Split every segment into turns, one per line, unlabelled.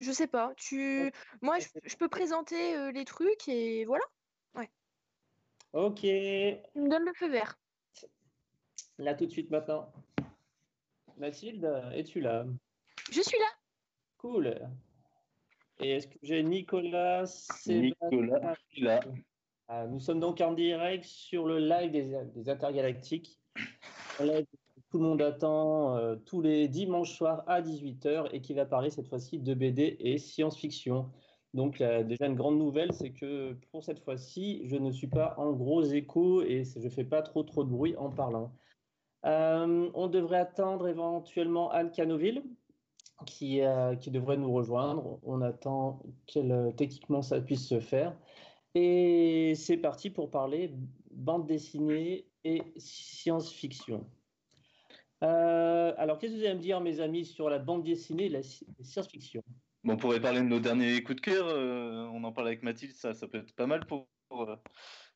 Je sais pas. Tu, moi, je, peux présenter les trucs et voilà. Ouais.
Ok.
Tu me donnes le feu vert.
Là tout de suite maintenant. Mathilde, es-tu là?
Je suis là.
Cool. Et est-ce que j'ai Nicolas
Nicolas, là.
Ah, nous sommes donc en direct sur le live des, Intergalactiques. Tout le monde attend euh, tous les dimanches soirs à 18h et qui va parler cette fois-ci de BD et science-fiction. Donc déjà une grande nouvelle, c'est que pour cette fois-ci, je ne suis pas en gros écho et je ne fais pas trop trop de bruit en parlant. Euh, on devrait attendre éventuellement Anne Canoville qui, euh, qui devrait nous rejoindre. On attend que techniquement ça puisse se faire. Et c'est parti pour parler bande dessinée et science-fiction. Euh, alors, qu'est-ce que vous allez me dire, mes amis, sur la bande dessinée et la science-fiction?
Bon, On pourrait parler de nos derniers coups de cœur. on en parle avec Mathilde, ça, ça peut être pas mal pour,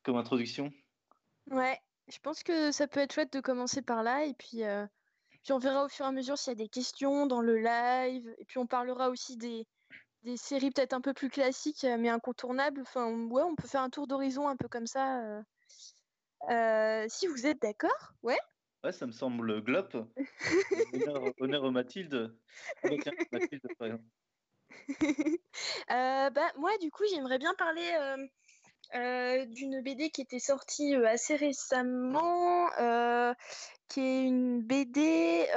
comme introduction.
Ouais, je pense que ça peut être chouette de commencer par là et puis, euh, puis on verra au fur et à mesure s'il y a des questions dans le live et puis on parlera aussi des, des séries peut-être un peu plus classiques mais incontournables. Enfin, ouais, on peut faire un tour d'horizon un peu comme ça. Euh, euh, si vous êtes d'accord, ouais.
Ouais, ça me semble glop. honneur, honneur Mathilde. Mathilde par exemple.
bah, moi, du coup, j'aimerais bien parler euh, d'une BD qui était sortie euh, assez récemment, euh, qui est une BD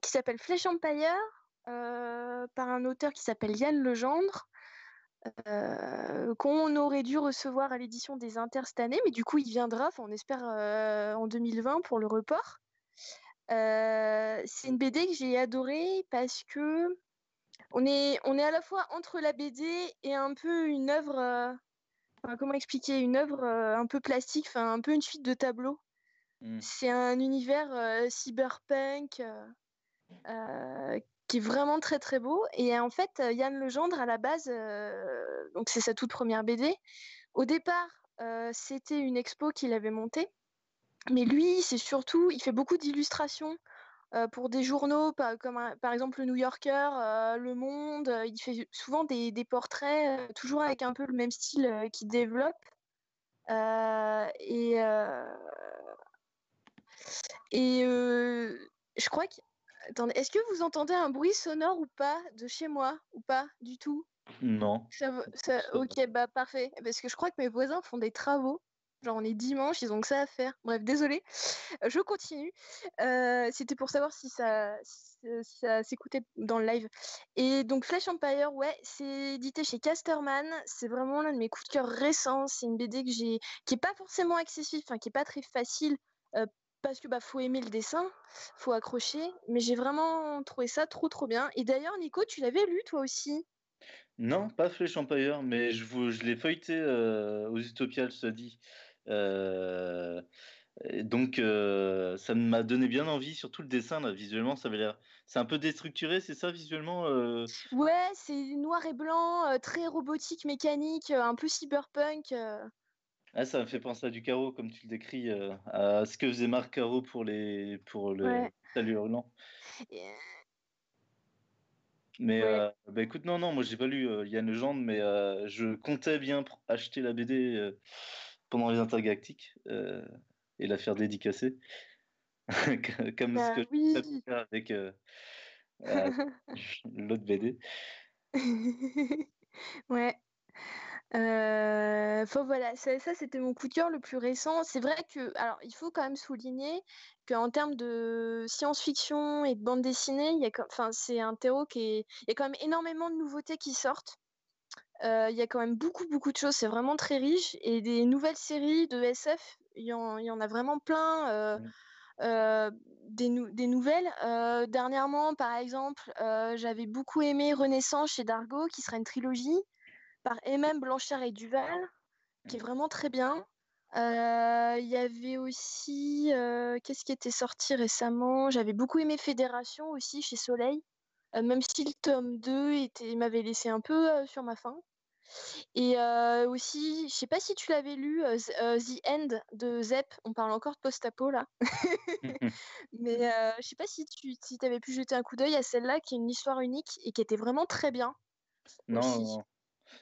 qui s'appelle Flèche Empire, par un auteur qui s'appelle Yann Legendre. Qu'on aurait dû recevoir à l'édition des Inter cette année, mais du coup il viendra, on espère en 2020 pour le report. c'est une BD que j'ai adorée parce que on est, on est à la fois entre la BD et un peu une œuvre comment expliquer une œuvre un peu plastique, enfin un peu une suite de tableaux. Mmh. C'est un univers cyberpunk euh, qui est vraiment très très beau. Et en fait, Yann Legendre à la base, donc c'est sa toute première BD. Au départ, c'était une expo qu'il avait montée. Mais lui, c'est surtout, il fait beaucoup d'illustrations euh, pour des journaux comme par exemple le New Yorker, euh, Le Monde. Euh, il fait souvent des, portraits, toujours avec un peu le même style qu'il développe. et et je crois que. Attendez, est-ce que vous entendez un bruit sonore ou pas de chez moi ou pas du tout?
Non.
ok, bah parfait. Parce que je crois que mes voisins font des travaux. Genre, on est dimanche, ils ont que ça à faire. Bref, désolé. Je continue. Euh, c'était pour savoir si ça, ça s'écoutait dans le live. Et donc, Flash Empire, ouais, c'est édité chez Casterman. C'est vraiment l'un de mes coups de cœur récents. C'est une BD que j'ai, qui est pas forcément accessible, enfin, qui est pas très facile. Euh, parce que bah faut aimer le dessin, faut accrocher, mais j'ai vraiment trouvé ça trop trop bien. Et d'ailleurs Nico, tu l'avais lu toi aussi?
Non, pas Flash Empire, mais je, je l'ai feuilleté euh, aux Utopiales, ça dit. Euh, donc, euh, ça m'a donné bien envie, surtout le dessin, là, visuellement, ça avait l'air. C'est un peu déstructuré, c'est ça, visuellement euh?
Ouais, c'est noir et blanc, très robotique, mécanique, un peu cyberpunk.
Ah, ça me fait penser à du carreau, comme tu le décris, à ce que faisait Marc Caro pour, les... pour le Salut Hurlant. Mais bah, écoute, non, non, moi j'ai pas lu Yann Legendre, mais je comptais bien acheter la BD pendant les intergalactiques euh, et la faire dédicacer. Comme ce bah que je faire avec euh, euh, l'autre BD.
ouais. Enfin, voilà, ça, ça c'était mon coup de cœur le plus récent. C'est vrai que, alors, il faut quand même souligner qu'en termes de science-fiction et de bande dessinée, il y a, enfin, c'est un terreau qui est, il y a quand même énormément de nouveautés qui sortent. Euh, il y a quand même beaucoup, beaucoup de choses. C'est vraiment très riche. Et des nouvelles séries de SF, il y, en, a vraiment plein. Euh, mmh. euh, des, des, nouvelles. dernièrement, par exemple, j'avais beaucoup aimé Renaissance chez Dargo, qui sera une trilogie par MM Blanchard et Duval, qui est vraiment très bien. Il y avait aussi, qu'est-ce qui était sorti récemment? J'avais beaucoup aimé Fédération aussi chez Soleil, même si le tome 2 m'avait laissé un peu sur ma faim. Et aussi, je sais pas si tu l'avais lu, The End de Zep. On parle encore de post-apo là. Mais je sais pas si tu si avais pu jeter un coup d'œil à celle-là, qui est une histoire unique et qui était vraiment très bien.
Non, non,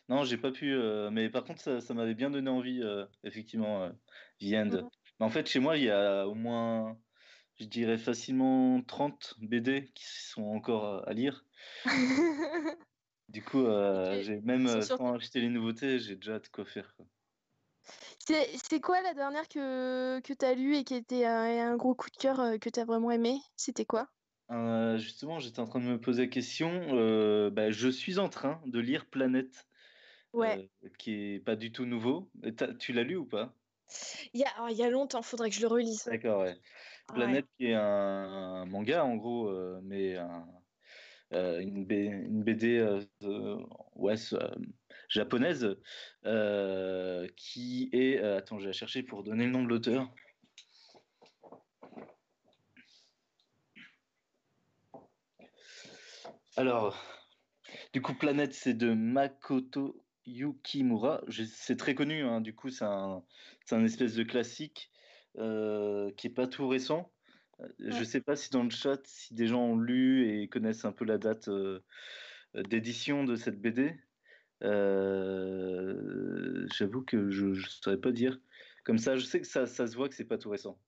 non, j'ai pas pu. mais par contre, ça, m'avait bien donné envie, effectivement, The End. Mmh. Mais en fait, chez moi, il y a au moins, je dirais facilement 30 BD qui sont encore à lire. Du coup, euh, j'ai même euh, sans acheter les nouveautés, j'ai déjà de quoi faire.
C'est quoi la dernière que, que tu as lue et qui était un, un gros coup de cœur euh, que tu as vraiment aimé? C'était quoi?
Justement, j'étais en train de me poser la question. bah, je suis en train de lire Planète,
ouais.
qui est pas du tout nouveau. Tu l'as lu ou pas?
Il y, a, oh, il y a longtemps, faudrait que je le relise.
D'accord, ouais. Planète qui est un, un, manga en gros, mais un, euh, une, BD euh, ouais, euh, japonaise qui est. attends, je vais la chercher pour donner le nom de l'auteur. Alors, du coup, Planète, c'est de Makoto Yukimura. C'est très connu, hein. du coup, c'est un, un, espèce de classique qui est pas tout récent. Je ne sais pas si dans le chat, si des gens ont lu et connaissent un peu la date euh, d'édition de cette BD. Euh, j'avoue que je ne saurais pas dire. Comme ça, je sais que ça, ça se voit que c'est pas tout récent.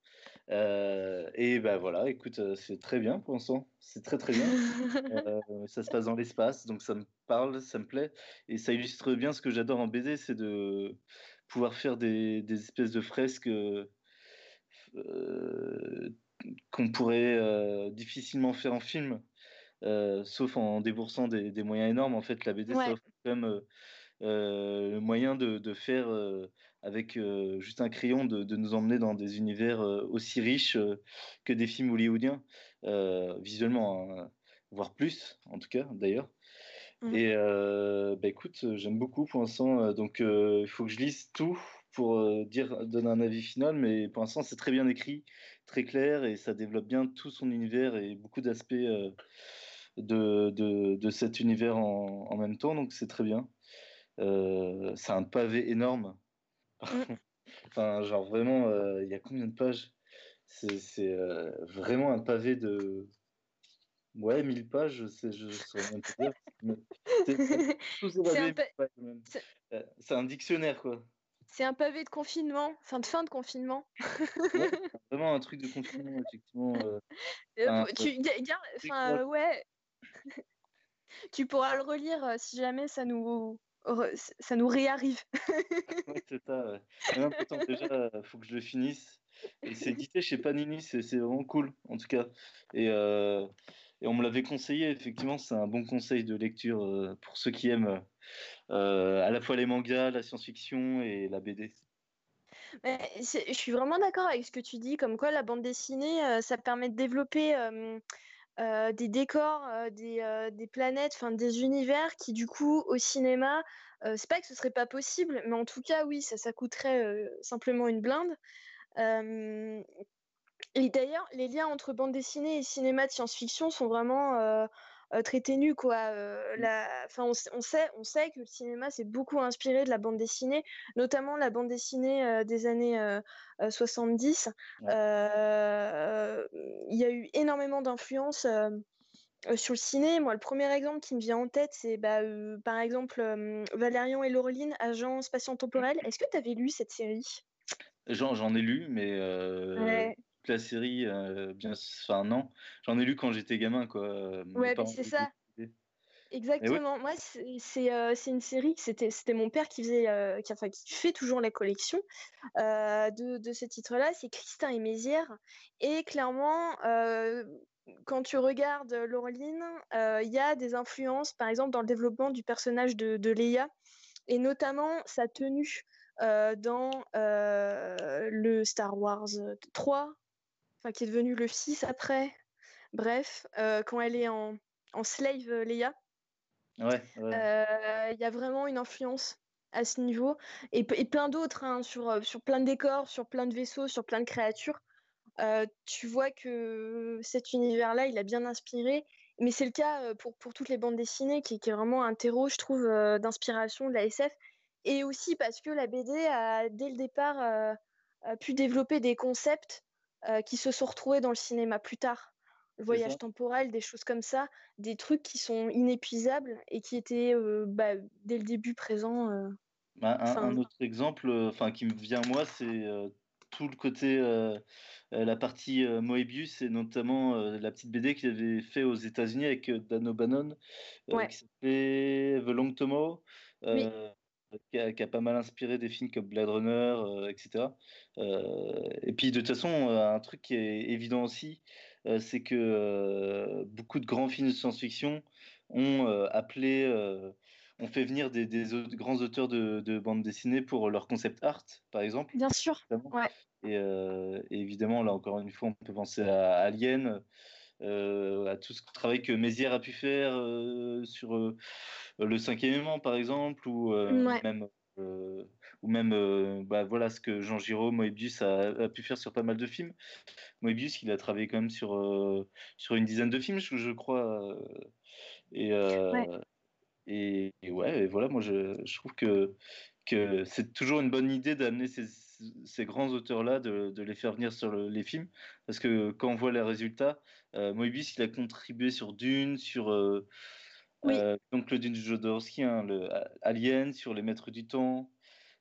Euh, et ben voilà, écoute, c'est très bien pour l'instant. C'est très très bien. ça se passe dans l'espace, donc ça me parle, ça me plaît. Et ça illustre bien ce que j'adore en BD, c'est de pouvoir faire des, des espèces de fresques qu'on pourrait euh, difficilement faire en film, euh, sauf en déboursant des, moyens énormes. En fait, la BD, ça offre quand même euh, le moyen de, faire avec juste un crayon, de, nous emmener dans des univers aussi riches que des films hollywoodiens, visuellement, hein, voire plus, en tout cas, d'ailleurs. Mmh. Et bah, écoute, j'aime beaucoup pour l'instant, donc il faut que je lise tout pour dire donner un avis final, mais pour l'instant c'est très bien écrit, très clair et ça développe bien tout son univers et beaucoup d'aspects euh, de, de, cet univers en, en, même temps, donc c'est très bien. Euh, c'est un pavé énorme. Mm. enfin, genre vraiment, euh, il y a combien de pages? C'est vraiment un pavé de. Ouais, 1000 pages, je sais, je saurais même pas dire. C'est un dictionnaire, quoi.
C'est un pavé de confinement, fin de fin de confinement.
vraiment un truc de confinement, effectivement. Euh,
euh, tu, enfin, ouais. tu pourras le relire euh, si jamais ça nous, ça nous réarrive.
c'est ça. Ouais. déjà, faut que je le finisse. Et c'est édité chez Panini, c'est vraiment cool, en tout cas. Et, et on me l'avait conseillé, effectivement, c'est un bon conseil de lecture pour ceux qui aiment euh, à la fois les mangas, la science-fiction et la BD.
je suis vraiment d'accord avec ce que tu dis, comme quoi la bande dessinée, euh, ça permet de développer euh, des décors, des, des, planètes, des univers qui du coup au cinéma, c'est pas que ce serait pas possible, mais en tout cas oui, ça, ça coûterait simplement une blinde. et d'ailleurs, les liens entre bande dessinée et cinéma de science-fiction sont vraiment euh, très ténue quoi. Euh, mmh. la... enfin, on, sait, on sait que le cinéma s'est beaucoup inspiré de la bande dessinée, notamment la bande dessinée euh, des années 70. Il y a eu énormément d'influence sur le ciné, moi, le premier exemple qui me vient en tête, c'est bah, par exemple Valérian et Laureline, agent spatio-temporel. Mmh. Est-ce que tu avais lu cette série?
J'en ai lu, mais la série, euh, bien, enfin non, j'en ai lu quand j'étais gamin, quoi.
Ouais, c'est ça. Exactement. Moi, c'est euh, c'est une série que c'était c'était mon père qui faisait, euh, qui, enfin, qui fait toujours la collection de, de ce titre-là. C'est Christin et Mézières. Et clairement, quand tu regardes Laureline, il y a des influences, par exemple, dans le développement du personnage de, de Leia, et notamment sa tenue. dans le Star Wars 3, enfin qui est devenu le fils après. Bref, euh, quand elle est en, en slave euh, Leia,
il
euh, y a vraiment une influence à ce niveau et, et plein d'autres hein, sur, sur plein de décors, sur plein de vaisseaux, sur plein de créatures. tu vois que cet univers-là, il a bien inspiré mais c'est le cas pour, pour toutes les bandes dessinées, qui, qui est vraiment un terreau, je trouve, d'inspiration de la SF. Et aussi parce que la BD a, dès le départ, pu développer des concepts qui se sont retrouvés dans le cinéma plus tard. Le voyage temporel, des choses comme ça, des trucs qui sont inépuisables et qui étaient bah, dès le début présents.
Bah, un, autre exemple enfin, qui me vient à moi, c'est tout le côté, la partie Moebius et notamment la petite BD qu'il avait fait aux États-Unis avec Dan O'Bannon, qui s'appelait The Long Tomorrow. Qui a, pas mal inspiré des films comme Blade Runner, etc. et puis de toute façon, un truc qui est évident aussi, c'est que beaucoup de grands films de science-fiction ont appelé on fait venir des, grands auteurs de, de bande dessinée pour leur concept art, par exemple.
Bien sûr.
Euh, et, évidemment, là encore une fois, on peut penser à Alien, euh, à tout ce travail que Mézières a pu faire euh, sur le cinquième élément, par exemple, ou même ou même bah, voilà ce que Jean Giraud, Moebius a, pu faire sur pas mal de films. Moebius, il a travaillé quand même sur, sur une dizaine de films, je, crois. Et, et, ouais, et voilà, moi je, je, trouve que, que c'est toujours une bonne idée d'amener ces, ces, grands auteurs-là, de, de, les faire venir sur les films, parce que quand on voit les résultats, euh, Moebius il a contribué sur Dune, sur euh, euh donc le Dune Jodorowsky, hein, le Alien, sur Les Maîtres du Temps,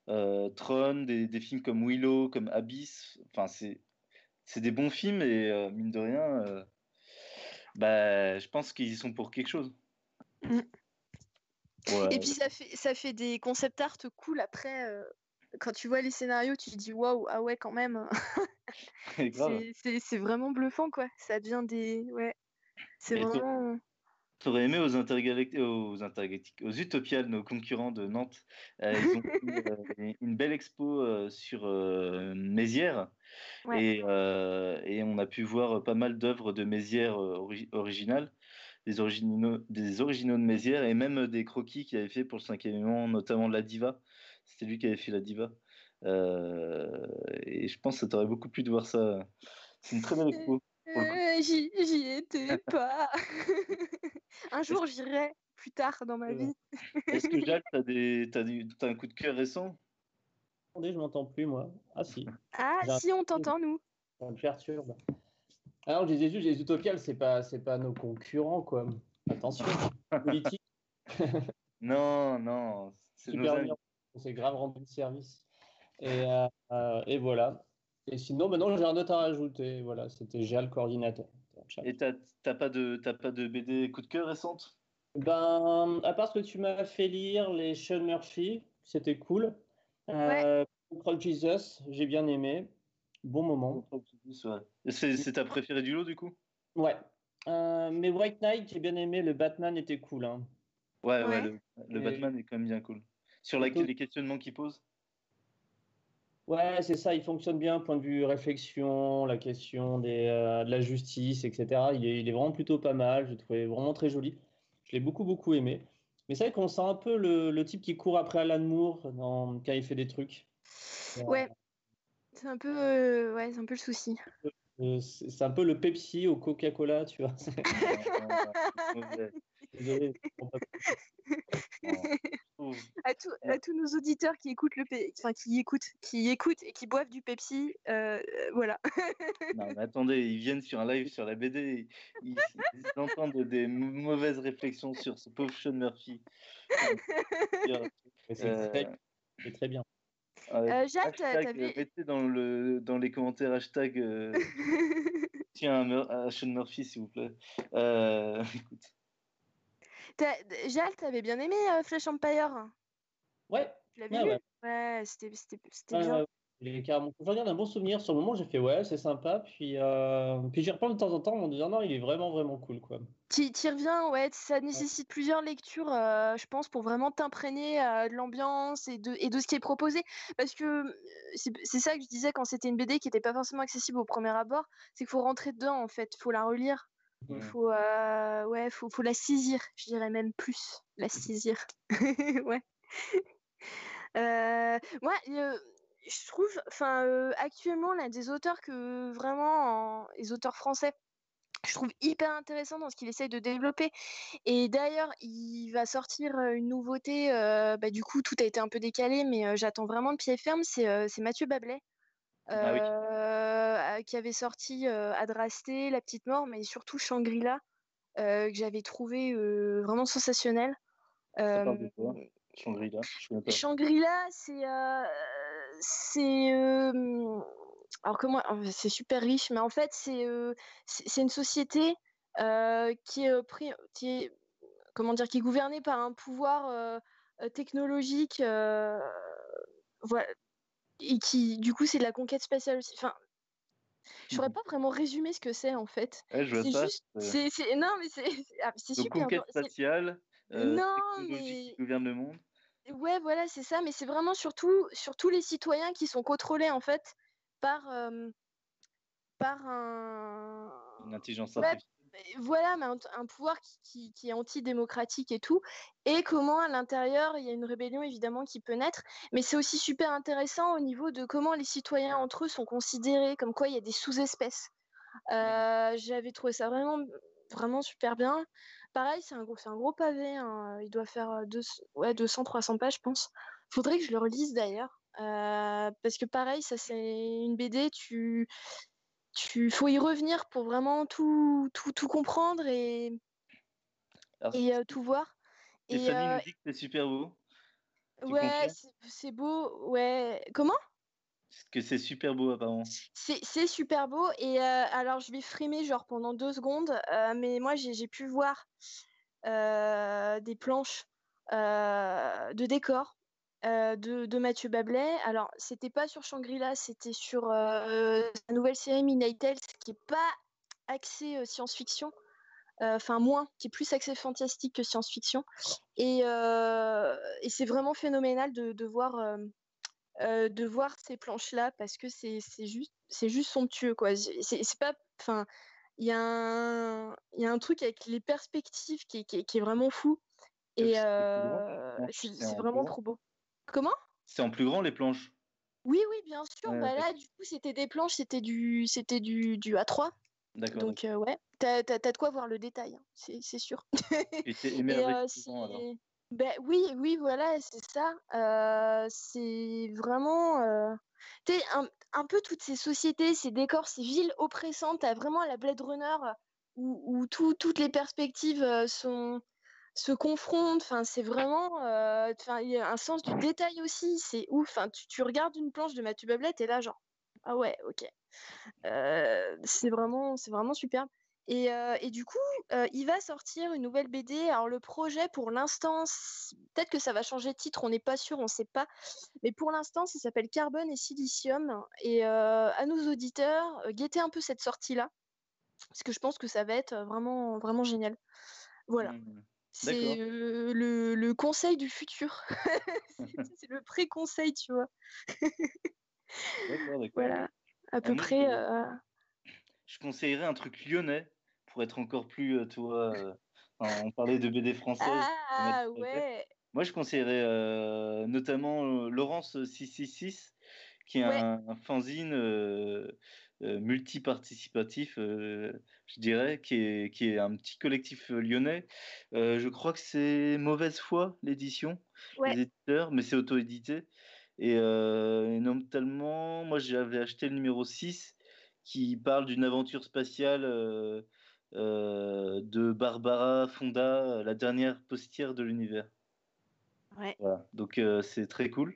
euh, Tron, des, des, films comme Willow, comme Abyss, enfin c'est des bons films et mine de rien, bah, je pense qu'ils y sont pour quelque chose. Mm.
Et puis ça fait, ça fait des concept art cool après. Euh, quand tu vois les scénarios, tu te dis waouh, ah ouais, quand même. c'est vraiment bluffant, quoi. Ça devient des. Ouais. C'est vraiment.
T'aurais aimé aux intergalactiques, aux intergalactiques, aux Utopiales, nos concurrents de Nantes. Euh, ils ont fait euh, une belle expo sur Mézières et, et, on a pu voir pas mal d'œuvres de Mézières originales des originaux, des originaux de Mézières et même des croquis qu'il avait fait pour le cinquième élément, notamment la Diva. C'était lui qui avait fait la Diva. Euh, et je pense que ça t'aurait beaucoup plu de voir ça. C'est une très belle expo.
Euh, j'y étais pas. un jour, j'irai plus tard dans ma vie.
Est-ce que Jacques, t'as des... as, un coup de cœur récent?
Attendez, je m'entends plus moi. Ah si.
Ah si, on t'entend nous.
Ça me perturbe. Alors, je disais juste, les Utopiales, c'est pas, c'est pas nos concurrents, quoi. Attention, politique.
non, non,
c'est On s'est grave rendu service. Et, euh, et voilà. Et sinon, maintenant, j'ai un autre à rajouter. Voilà, c'était Géal le coordinateur.
Et t'as, pas de, pas de BD coup de cœur récente?
Ben, à part ce que tu m'as fait lire, les Sean Murphy, c'était cool. Euh, Jesus, j'ai bien aimé. Bon moment.
C'est ta préférée du lot, du coup?
Ouais. Euh, mais White Knight, j'ai bien aimé. Le Batman était cool. Hein.
Ouais, ouais, le, Batman est quand même bien cool. Sur les questionnements qu'il pose?
Ouais, c'est ça. Il fonctionne bien, point de vue réflexion, la question des, euh, de la justice, etc. Il est, il est, vraiment plutôt pas mal. Je trouvais vraiment très joli. Je l'ai beaucoup, beaucoup aimé. Mais c'est vrai qu'on sent un peu le, le, type qui court après Alan Moore dans, quand il fait des trucs.
Ouais, c'est un peu, euh, ouais, c'est un peu le souci.
Euh, c'est un peu le Pepsi au Coca-Cola, tu vois.
à, à, tous nos auditeurs qui écoutent le enfin, qui écoutent, qui écoutent et qui boivent du Pepsi, euh, voilà.
non, mais attendez, ils viennent sur un live sur la BD, ils, entendent des mauvaises réflexions sur ce pauvre Sean Murphy.
C'est très bien.
Euh,
euh, mettez dans, le, dans les commentaires hashtag euh, tiens à Sean Murphy s'il vous plaît. Euh, écoute.
Jacques, t'avais bien aimé Flash Empire?
Ouais.
Tu l'avais ouais, Ouais, c'était bien.
J'en garde un bon souvenir. Sur le moment, j'ai fait ouais, c'est sympa. Puis, euh... puis j'y reprends de temps en temps en me disant non, il est vraiment, vraiment cool. quoi.
Tu y reviens, ouais. Ça nécessite plusieurs lectures, euh, je pense, pour vraiment t'imprégner euh, de l'ambiance et de, et de ce qui est proposé. Parce que euh, c'est ça que je disais quand c'était une BD qui n'était pas forcément accessible au premier abord c'est qu'il faut rentrer dedans, en fait. Il faut la relire. Il faut, ouais, faut, faut la saisir, je dirais même plus, la saisir. ouais. moi, je trouve, enfin, actuellement, là, des auteurs que vraiment, les auteurs français je trouve hyper intéressant dans ce qu'il essaye de développer. Et d'ailleurs, il va sortir une nouveauté. bah, du coup, tout a été un peu décalé, mais j'attends vraiment de pied ferme. C'est Mathieu Bablet. Ah qui avait sorti Adrasté, La Petite Mort, mais surtout Shangri-La, que j'avais trouvé vraiment sensationnel.
Shangri-La?
Shangri-La, c'est. c'est alors comment c'est super riche, mais en fait c'est c'est une société qui est pris, qui est comment dire, qui est gouvernée par un pouvoir technologique, voilà, et qui du coup c'est de la conquête spatiale aussi. Enfin, je saurais mmh pas vraiment résumer ce que c'est en fait.
c'est juste,
c'est non mais c'est ah, super.
Conquête spatiale. non mais. Qui gouverne le monde.
Ouais, voilà, c'est ça, mais c'est vraiment surtout sur tous les citoyens qui sont contrôlés en fait par, par un.
Une intelligence artificielle.
Voilà, mais un, pouvoir qui, qui, est antidémocratique et tout, et comment à l'intérieur il y a une rébellion évidemment qui peut naître, mais c'est aussi super intéressant au niveau de comment les citoyens entre eux sont considérés, comme quoi il y a des sous-espèces. J'avais trouvé ça vraiment, vraiment super bien. Pareil, c'est un, gros, un gros pavé, hein, il doit faire deux, ouais, 200-300 pages, je pense. Faudrait que je le relise d'ailleurs. Euh, parce que pareil, ça c'est une BD, tu, tu faut y revenir pour vraiment tout, tout, tout comprendre et, et euh, tout voir.
Et, euh, nous dit que c'est super beau.
ouais, c'est beau. Ouais. Comment?
Que c'est super beau apparemment.
C'est super beau et alors je vais frimer genre pendant deux secondes, mais moi j'ai pu voir des planches de décors de, Mathieu Bablet. Alors, c'était pas sur Shangri-La, c'était sur la nouvelle série Midnight Tales, qui est pas axée science-fiction, enfin moins, qui est plus axée fantastique que science-fiction. Et, c'est vraiment phénoménal de, voir. de voir ces planches-là parce que c'est juste, juste somptueux quoi. C'est pas, enfin, il y, a un, y a un truc avec les perspectives qui, qui est vraiment fou et c'est vraiment trop beau. Comment?
C'est en plus grand les planches
Oui, oui, bien sûr. bah là, du coup, c'était des planches, c'était du, c'était du, du A3. D'accord. Donc, euh, ouais, t'as, as, de quoi voir le détail, hein, c'est, sûr.
Et c'est émerveillant alors?
Ben, oui, oui, voilà, c'est ça. Euh, c'est vraiment. Euh... Tu un, un, peu toutes ces sociétés, ces décors, ces villes oppressantes. T'as vraiment la Blade Runner où, où tout, toutes les perspectives euh, sont, se confrontent. Enfin, c'est vraiment, euh, enfin, il y a un sens du détail aussi. C'est ouf. Enfin, tu, regardes une planche de Mathieu Bablet et là, genre, ah ouais, ok. Euh, c'est vraiment, c'est vraiment super. Et, euh, et, du coup, il va sortir une nouvelle BD. Alors le projet, pour l'instant, peut-être que ça va changer de titre, on n'est pas sûr, on ne sait pas. Mais pour l'instant, ça s'appelle Carbone et Silicium. Et à nos auditeurs, guettez un peu cette sortie-là, parce que je pense que ça va être vraiment, vraiment génial. Voilà. Mmh. C'est le, le, conseil du futur. c'est le pré-conseil, tu vois. d'accord, d'accord. Voilà, à peu près.
Je conseillerais un truc lyonnais pour être encore plus, toi. on parlait de BD française.
Ah ouais.
Moi, je conseillerais notamment Laurence 666, qui est un, un, fanzine euh, multiparticipatif, euh, je dirais, qui est, qui est un petit collectif euh, lyonnais. je crois que c'est Mauvaise Foi, l'édition, les éditeurs, mais c'est auto-édité. Et, notamment, moi j'avais acheté le numéro 6 qui parle d'une aventure spatiale de Barbara Fonda, la dernière postière de l'univers.
Ouais.
Voilà. Donc c'est très cool.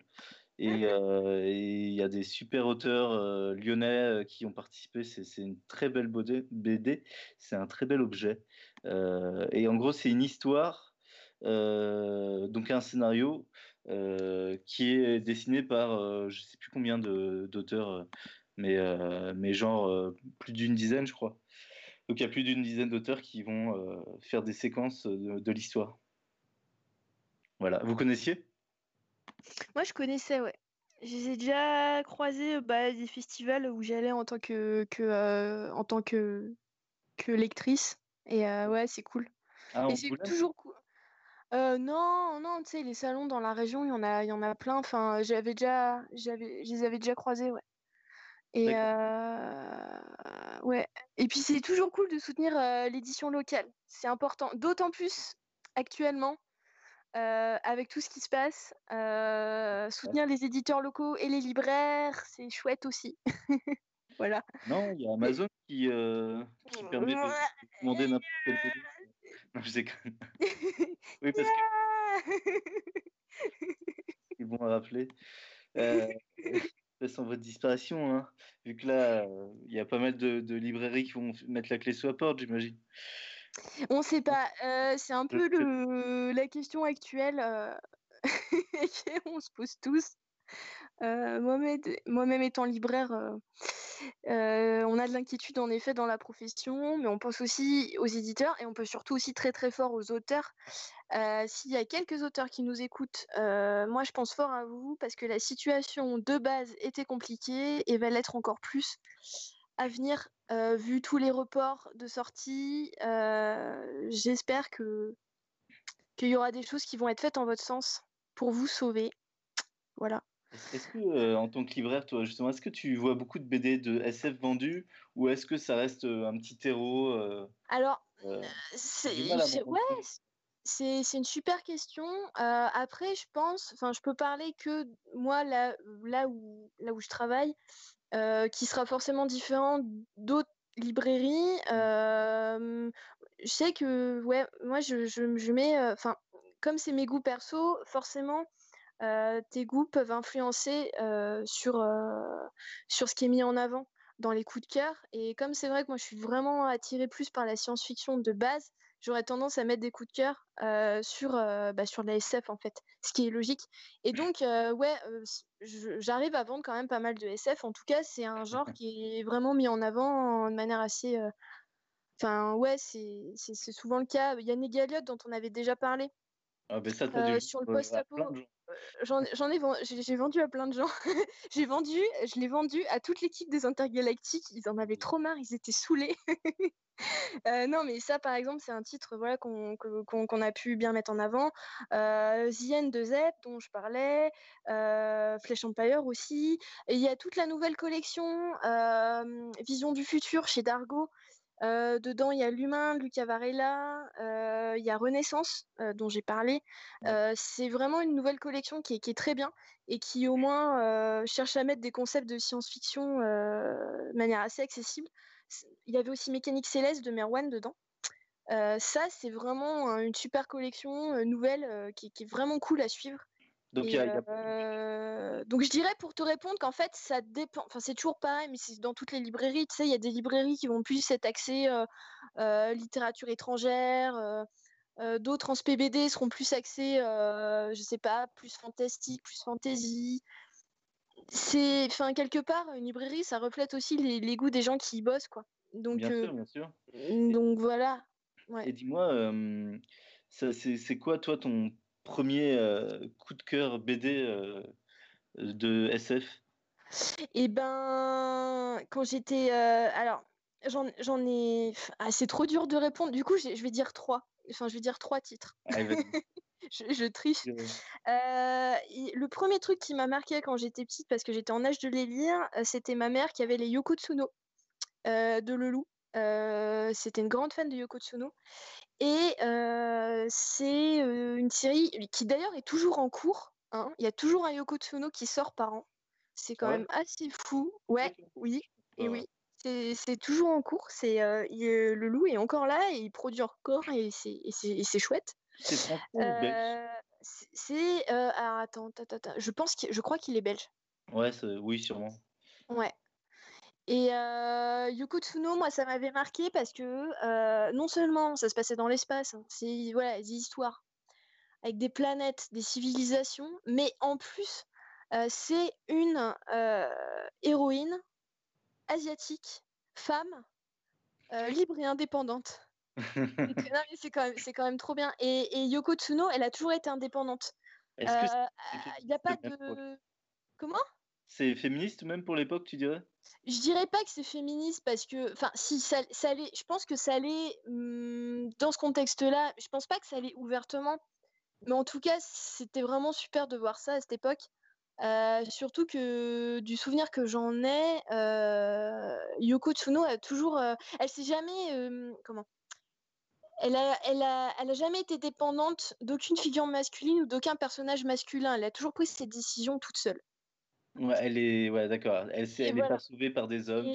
Euh, et il y a des super auteurs euh, lyonnais euh, qui ont participé. C'est une très belle BD. C'est un très bel objet. et en gros, c'est une histoire, donc un scénario qui est dessiné par je sais plus combien d'auteurs, mais, mais genre plus d'une dizaine, je crois. Donc il y a plus d'une dizaine d'auteurs qui vont faire des séquences de l'histoire. Voilà. Vous connaissiez?
Moi, je connaissais, ouais. J'ai déjà croisé bah, des festivals où j'allais en tant que, que euh, en tant que, que lectrice. Et euh, ouais, c'est cool.
Ah,
et c'est toujours cool. Euh, non, non, tu sais, les salons dans la région, il y en a, il y en a plein. Enfin, j'avais déjà, j'avais, je les avais déjà croisés, ouais. Et ouais. Et puis c'est toujours cool de soutenir l'édition locale. C'est important. D'autant plus actuellement, avec tout ce qui se passe. soutenir les éditeurs locaux et les libraires, c'est chouette aussi. voilà.
Non, il y a Amazon qui, qui permet de demander n'importe quel Non, je sais oui, parce que. C'est bon à rappeler. Euh, sans votre disparition, hein, vu que là, il y a pas mal de, librairies qui vont mettre la clé sous la porte, j'imagine.
On ne sait pas. Euh, c'est un peu le, la question actuelle euh, qu'on se pose tous. Euh, moi-même étant libraire, on a de l'inquiétude en effet dans la profession, mais on pense aussi aux éditeurs et on peut surtout aussi très très fort aux auteurs. S'il y a quelques auteurs qui nous écoutent, moi je pense fort à vous parce que la situation de base était compliquée et va l'être encore plus à venir vu tous les reports de sortie. J'espère que qu'il y aura des choses qui vont être faites en votre sens pour vous sauver. Voilà.
Est-ce que, euh, en tant que libraire, toi, justement, est-ce que tu vois beaucoup de BD de SF vendus ou est-ce que ça reste euh, un petit terreau euh,
Alors, c'est ouais, c'est une super question. après, je pense, enfin, je peux parler que moi, là, là, où, là où je travaille, qui sera forcément différent d'autres librairies. je sais que, ouais, moi, je, je, je mets, enfin, comme c'est mes goûts perso, forcément, tes goûts peuvent influencer sur, sur ce qui est mis en avant dans les coups de cœur. Et comme c'est vrai que moi je suis vraiment attirée plus par la science-fiction de base, j'aurais tendance à mettre des coups de cœur sur, bah, sur de la SF en fait, ce qui est logique. Et donc, ouais, j'arrive à vendre quand même pas mal de SF. En tout cas, c'est un genre qui est vraiment mis en avant de manière assez. Enfin, ouais, c'est souvent le cas. Yannick dont on avait déjà parlé.
Ah, ben ça,
sur le post-apo, j'en ai j'ai vendu à plein de gens. j'ai vendu, je l'ai vendu à toute l'équipe des Intergalactiques. Ils en avaient trop marre, ils étaient saoulés. Euh, non, mais ça, par exemple, c'est un titre voilà, qu'on a pu bien mettre en avant. Euh, The End de Z, dont je parlais, euh, Flash Empire aussi. Et il y a toute la nouvelle collection euh, Vision du futur chez Dargo, euh, dedans, il y a l'humain, Luca Varela, il y a Renaissance, dont j'ai parlé. c'est vraiment une nouvelle collection qui est, très bien et qui au moins cherche à mettre des concepts de science-fiction de manière assez accessible. Il y avait aussi Mécanique Céleste de Merwan dedans. ça, c'est vraiment une super collection nouvelle qui, est vraiment cool à suivre. Donc, donc je dirais pour te répondre qu'en fait ça dépend. Enfin c'est toujours pareil, mais c'est dans toutes les librairies. Tu sais, il y a des librairies qui vont plus être axées littérature étrangère. D'autres en SPBD seront plus axés, je sais pas, plus fantastique, plus fantasy. C'est, enfin quelque part, une librairie, ça reflète aussi les, goûts des gens qui y bossent, quoi. Donc,
bien sûr, bien sûr.
Donc voilà.
Ouais. Et dis-moi, c'est quoi toi ton premier euh, coup de cœur BD euh, de SF
Eh ben, quand j'étais. Euh, alors, j'en ai. Ah, c'est trop dur de répondre. Du coup, je vais dire trois. Enfin, je vais dire trois titres. je, triche. le premier truc qui m'a marqué quand j'étais petite, parce que j'étais en âge de les lire, c'était ma mère qui avait les Yoko Tsuno de Lelou. c'était une grande fan de Yoko Tsuno. Et c'est une série qui d'ailleurs est toujours en cours. Hein. Il y a toujours un Yoko Tsuno qui sort par an. C'est quand même assez fou. Ouais, oui, et oui. C'est toujours en cours. C'est le loup est encore là et il produit encore et c'est chouette.
C'est
C'est attends, attends, attends, je pense je crois qu'il est belge.
Ouais, oui, sûrement.
Ouais. Et euh, Yoko Tsuno, moi, ça m'avait marqué parce que euh, non seulement ça se passait dans l'espace, hein, c'est voilà, des histoires avec des planètes, des civilisations, mais en plus, euh, c'est une héroïne asiatique, femme, libre et indépendante. C'est quand, même, quand même trop bien. Et, et, Yoko Tsuno, elle a toujours été indépendante. Il n'y a pas de. Comment?
C'est féministe même pour l'époque, tu dirais?
Je dirais pas que c'est féministe parce que, enfin, si ça, ça allait, je pense que ça allait hmm, dans ce contexte-là. Je pense pas que ça allait ouvertement, mais en tout cas, c'était vraiment super de voir ça à cette époque. surtout que du souvenir que j'en ai, Yoko Tsuno a toujours, elle s'est jamais, comment? Elle a, elle, a, elle a jamais été dépendante d'aucune figure masculine ou d'aucun personnage masculin. Elle a toujours pris ses décisions toute seule.
Ouais, elle est, ouais, d'accord. Elle, elle est pas sauvée par des hommes.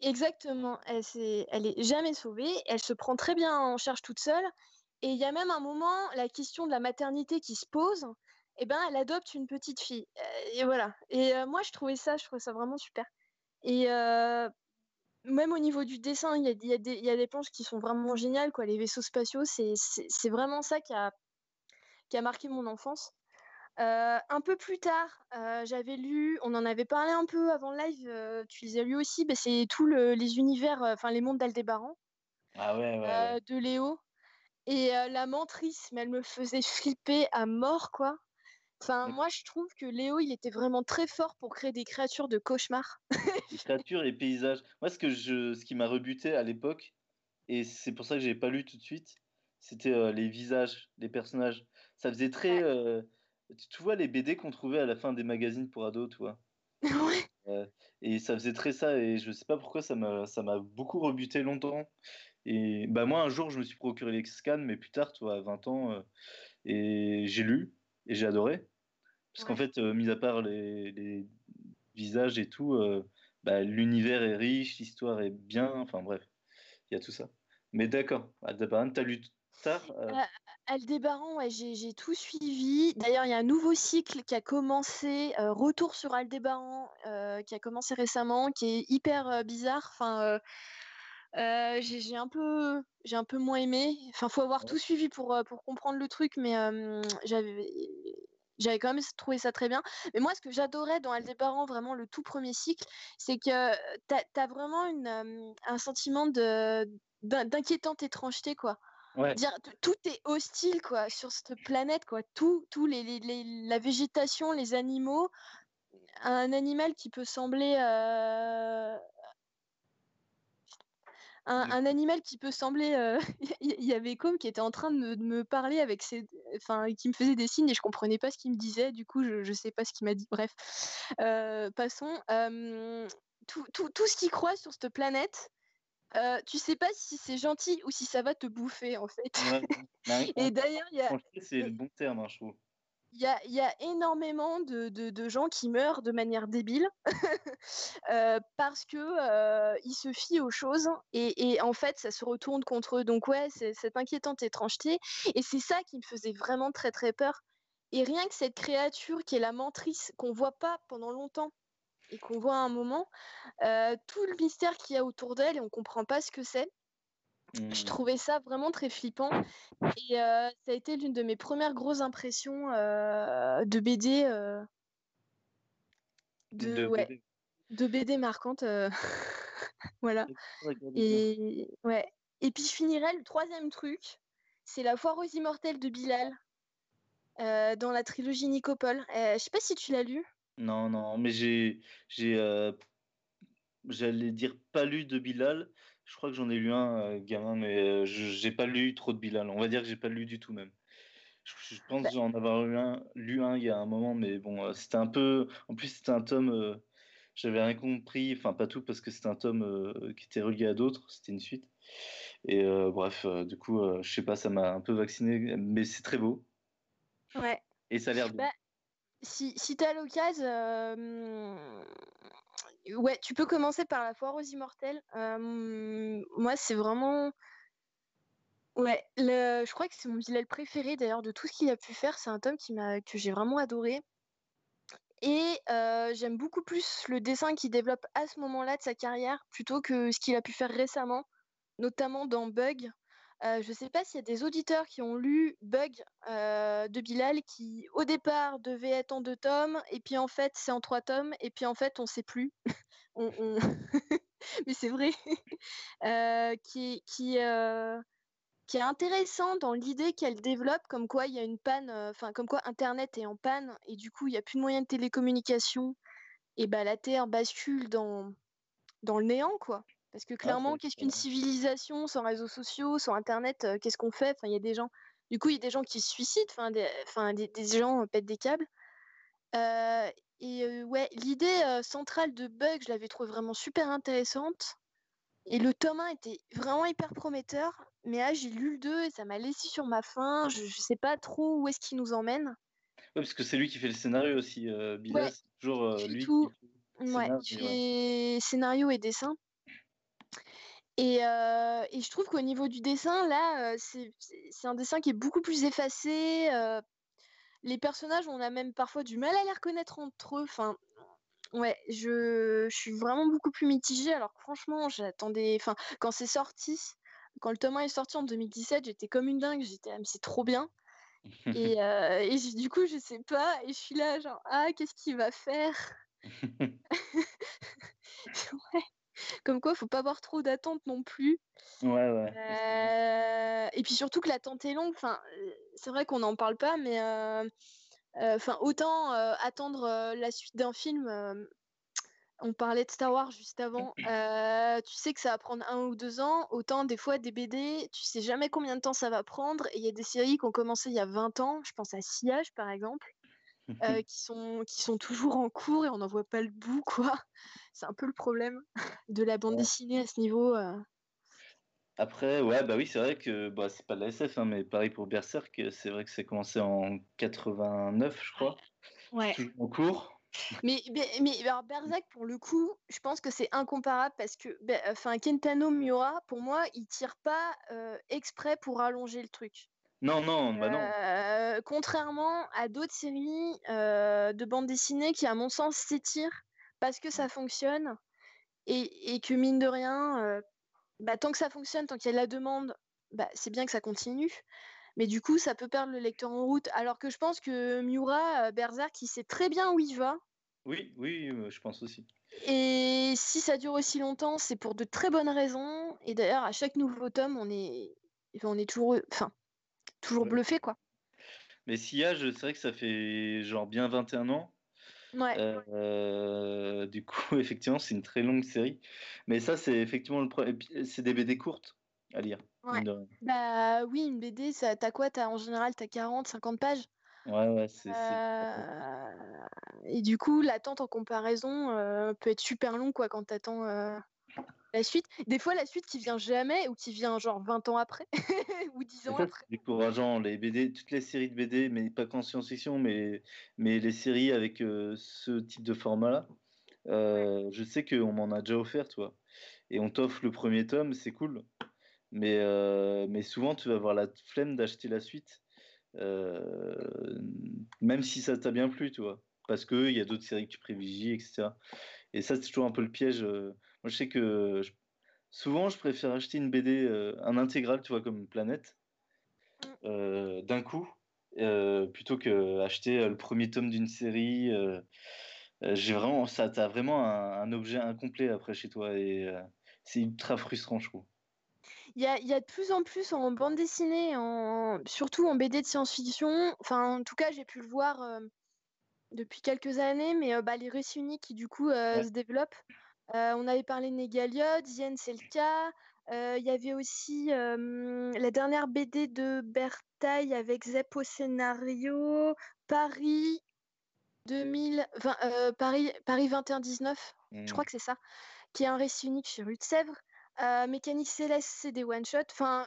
Exactement. Elle, est, elle est jamais sauvée. Elle se prend très bien en charge toute seule. Et il y a même un moment, la question de la maternité qui se pose. Et eh ben, elle adopte une petite fille. Euh, et voilà. Et euh, moi, je trouvais ça, je trouvais ça vraiment super. Et euh, même au niveau du dessin, il y a, y, a des, y a des planches qui sont vraiment géniales. Quoi. Les vaisseaux spatiaux, c'est vraiment ça qui a, qui a marqué mon enfance. Euh, un peu plus tard, euh, j'avais lu, on en avait parlé un peu avant le live, euh, tu les as lu aussi, bah, c'est tous les univers, enfin les mondes d'Aldébaran.
Ah ouais,
de Léo. Et la mentrice, mais elle me faisait flipper à mort, quoi. Enfin, moi, je trouve que Léo, il était vraiment très fort pour créer des créatures de cauchemar.
créatures et paysages. Moi, ce, que je, ce qui m'a rebuté à l'époque, et c'est pour ça que j'ai pas lu tout de suite, c'était les visages des personnages. Ça faisait très. Tu vois les BD qu'on trouvait à la fin des magazines pour ados, tu vois.
Ouais.
et ça faisait très ça, et je sais pas pourquoi ça m'a, ça m'a beaucoup rebuté longtemps. Et bah moi, un jour, je me suis procuré les scans, mais plus tard, tu vois, à 20 ans, euh, et j'ai lu, et j'ai adoré. Parce qu'en fait, euh, mis à part les, les, visages et tout, euh, bah, l'univers est riche, l'histoire est bien, enfin bref, il y a tout ça. Mais d'accord, Aldebaran, t'as lu tard
Aldébaran, ouais, j'ai tout suivi. D'ailleurs, il y a un nouveau cycle qui a commencé, euh, Retour sur Aldébaran, euh, qui a commencé récemment, qui est hyper euh, bizarre. Enfin, j'ai un peu, j'ai un peu moins aimé. Enfin, faut avoir tout suivi pour pour comprendre le truc, mais j'avais j'avais quand même trouvé ça très bien. Mais moi, ce que j'adorais dans Aldébaran, vraiment le tout premier cycle, c'est que tu as, vraiment une, un sentiment d'inquiétante étrangeté, quoi. Dire, tout est hostile quoi sur cette planète quoi. Tout, tout les, les, la végétation, les animaux, un animal qui peut sembler euh, un, animal qui peut sembler. Euh, il y avait comme qui était en train de me, parler avec ses. Enfin, qui me faisait des signes et je comprenais pas ce qu'il me disait. Du coup, je, je sais pas ce qu'il m'a dit. Bref, euh, passons. tout, tout, tout, ce qui croise sur cette planète, euh, tu sais pas si c'est gentil ou si ça va te bouffer en fait.
Bah et d'ailleurs, il y a. C'est le bon terme, hein, je trouve.
Il y a, énormément de, gens qui meurent de manière débile euh, parce que euh, se fient aux choses et, et, en fait ça se retourne contre eux. Donc ouais, c'est cette inquiétante étrangeté et c'est ça qui me faisait vraiment très très peur. Et rien que cette créature qui est la mentrice qu'on voit pas pendant longtemps et qu'on voit à un moment, euh, tout le mystère qu'il y a autour d'elle et on comprend pas ce que c'est. Je mmh. trouvais ça vraiment très flippant et euh, ça a été l'une de mes premières grosses impressions euh, de BD. De, ouais, BD. de BD marquante. voilà. Et, ouais. et puis je finirai le troisième truc, c'est la foire aux immortels de Bilal dans la trilogie Nicopole. je sais pas si tu l'as lu.
Non, non, mais j'ai, j'ai, euh, j'allais dire pas lu de Bilal. Je crois que j'en ai lu un, euh, gamin, mais euh, j'ai pas lu trop de Bilal. On va dire que j'ai pas lu du tout même. Je, pense bah j'en avoir lu un, lu un il y a un moment, mais bon, c'était un peu. En plus, c'était un tome. j'avais rien compris, enfin pas tout parce que c'était un tome qui était relié à d'autres. C'était une suite. Et bref, du coup, je sais pas, ça m'a un peu vacciné, mais c'est très beau.
Ouais.
Et ça a l'air bien.
Bah, si, si tu as l'occasion, euh, ouais, tu peux commencer par la foire aux immortels. Euh, moi, c'est vraiment. Ouais, je crois que c'est mon préféré d'ailleurs de tout ce qu'il a pu faire. C'est un tome que j'ai vraiment adoré. Et euh, j'aime beaucoup plus le dessin qu'il développe à ce moment-là de sa carrière plutôt que ce qu'il a pu faire récemment, notamment dans Bug, euh, je ne sais pas s'il y a des auditeurs qui ont lu Bug euh, de Bilal qui au départ devait être en deux tomes et puis en fait c'est en trois tomes et puis en fait on ne sait plus. Mais c'est vrai. Euh, qui, qui, qui est intéressant dans l'idée qu'elle développe comme quoi il y a une panne, enfin comme quoi Internet est en panne et du coup il n'y a plus de moyens de télécommunication et bah la Terre bascule dans, dans le néant quoi. Parce que ah, clairement, qu'est-ce qu'une civilisation sans réseaux sociaux, sans Internet euh, Qu'est-ce qu'on fait? Enfin, il y a des gens. Du coup, il y a des gens qui se suicident. Enfin, des, des, gens pètent des câbles. et ouais, l'idée centrale de Bug, je l'avais trouvée vraiment super intéressante. Et le tome 1 était vraiment hyper prometteur. Mais là, j'ai lu le 2 et ça m'a laissé sur ma faim. Je, ne sais pas trop où est-ce qu'il nous emmène.
Ouais, parce que c'est lui qui fait le scénario aussi. Euh, toujours lui.
Tout. ouais, fait scénario et dessin. Et, et, je trouve qu'au niveau du dessin, là, c'est un dessin qui est beaucoup plus effacé. les personnages, on a même parfois du mal à les reconnaître entre eux. Enfin, Ouais, je, suis vraiment beaucoup plus mitigée. Alors franchement, j'attendais. Enfin, quand c'est sorti, quand le tome 1 est sorti en 2017, j'étais comme une dingue. J'étais, ah, mais c'est trop bien. Et, euh, et du coup, je sais pas. Et je suis là, genre, ah, qu'est-ce qu'il va faire? Ouais. Comme quoi, faut pas avoir trop d'attentes non plus.
Ouais, ouais.
Euh, et puis surtout que l'attente est longue. Enfin, c'est vrai qu'on n'en parle pas, mais euh, Enfin, autant attendre la suite d'un film. on parlait de Star Wars juste avant. tu sais que ça va prendre un ou deux ans. Autant des fois des BD, tu sais jamais combien de temps ça va prendre. Et il y a des séries qui ont commencé il y a 20 ans. Je pense à Sillage par exemple. qui, sont, qui sont toujours en cours et on n'en voit pas le bout, quoi. C'est un peu le problème de la bande dessinée à ce niveau.
Après, ouais, bah oui, c'est vrai que bah, c'est pas de la SF, hein, mais pareil pour Berserk, c'est vrai que c'est commencé en 89, je crois.
Ouais.
Toujours en cours.
Mais, mais, alors Berserk, pour le coup, je pense que c'est incomparable parce que enfin, Kentano Miura, pour moi, il tire pas euh, exprès pour allonger le truc.
Non, non, bah non.
Euh, contrairement à d'autres séries euh, de bande dessinée qui, à mon sens, s'étirent parce que ça fonctionne et, et que, mine de rien, bah, tant que ça fonctionne, tant qu'il y a la demande, bah, c'est bien que ça continue. Mais du coup, ça peut perdre le lecteur en route. Alors que je pense que Miura, euh, Berserk, il sait très bien où il va.
Oui, oui, euh, je pense aussi.
Et si ça dure aussi longtemps, c'est pour de très bonnes raisons. Et d'ailleurs, à chaque nouveau tome, on est, on est toujours, enfin, toujours bluffé, quoi.
Mais Sillage, c'est vrai que ça fait genre bien 21 ans.
Ouais.
Euh, du coup, effectivement, c'est une très longue série. Mais ça, c'est effectivement le problème. C'est des BD courtes à lire.
Bah oui, une BD, ça, t'as quoi? As, En général, t'as 40, 50 pages.
Ouais, ouais, c'est.
Euh, et du coup, l'attente en comparaison euh, peut être super long quoi, quand t'attends la suite. Des fois, la suite qui vient jamais ou qui vient genre 20 ans après ou 10 ans après.
C'est décourageant. Les BD, toutes les séries de BD, mais pas qu'en science-fiction, mais, mais les séries avec euh, ce type de format-là. Euh, je sais qu'on m'en a déjà offert, toi. Et on t'offre le premier tome, c'est cool. Mais, euh, mais souvent, tu vas avoir la flemme d'acheter la suite. même si ça t'a bien plu, tu vois. Parce qu'il y a d'autres séries que tu privilégies, etc. Et ça, c'est toujours un peu le piège. Moi, je sais que souvent, je préfère acheter une BD, euh, un intégral, tu vois, comme Planète, mm. euh, d'un coup, euh, plutôt que acheter le premier tome d'une série. j'ai vraiment, ça, t'as vraiment un, objet incomplet après chez toi et c'est ultra frustrant, je trouve.
Il y a, y a, de plus en plus en bande dessinée, en, surtout en BD de science-fiction. Enfin, en tout cas, j'ai pu le voir depuis quelques années, mais bah, les récits uniques qui du coup se développent. Euh, on avait parlé de Négaliot, Yen, c'est le cas. Euh, il y avait aussi la dernière BD de Bertaille avec Zep au scénario, Paris 2020, euh, Paris, Paris 2119, je crois mmh. que c'est ça, qui est un récit unique chez Rue de Sèvres. Mécanique Céleste, c'est des one-shots. Enfin,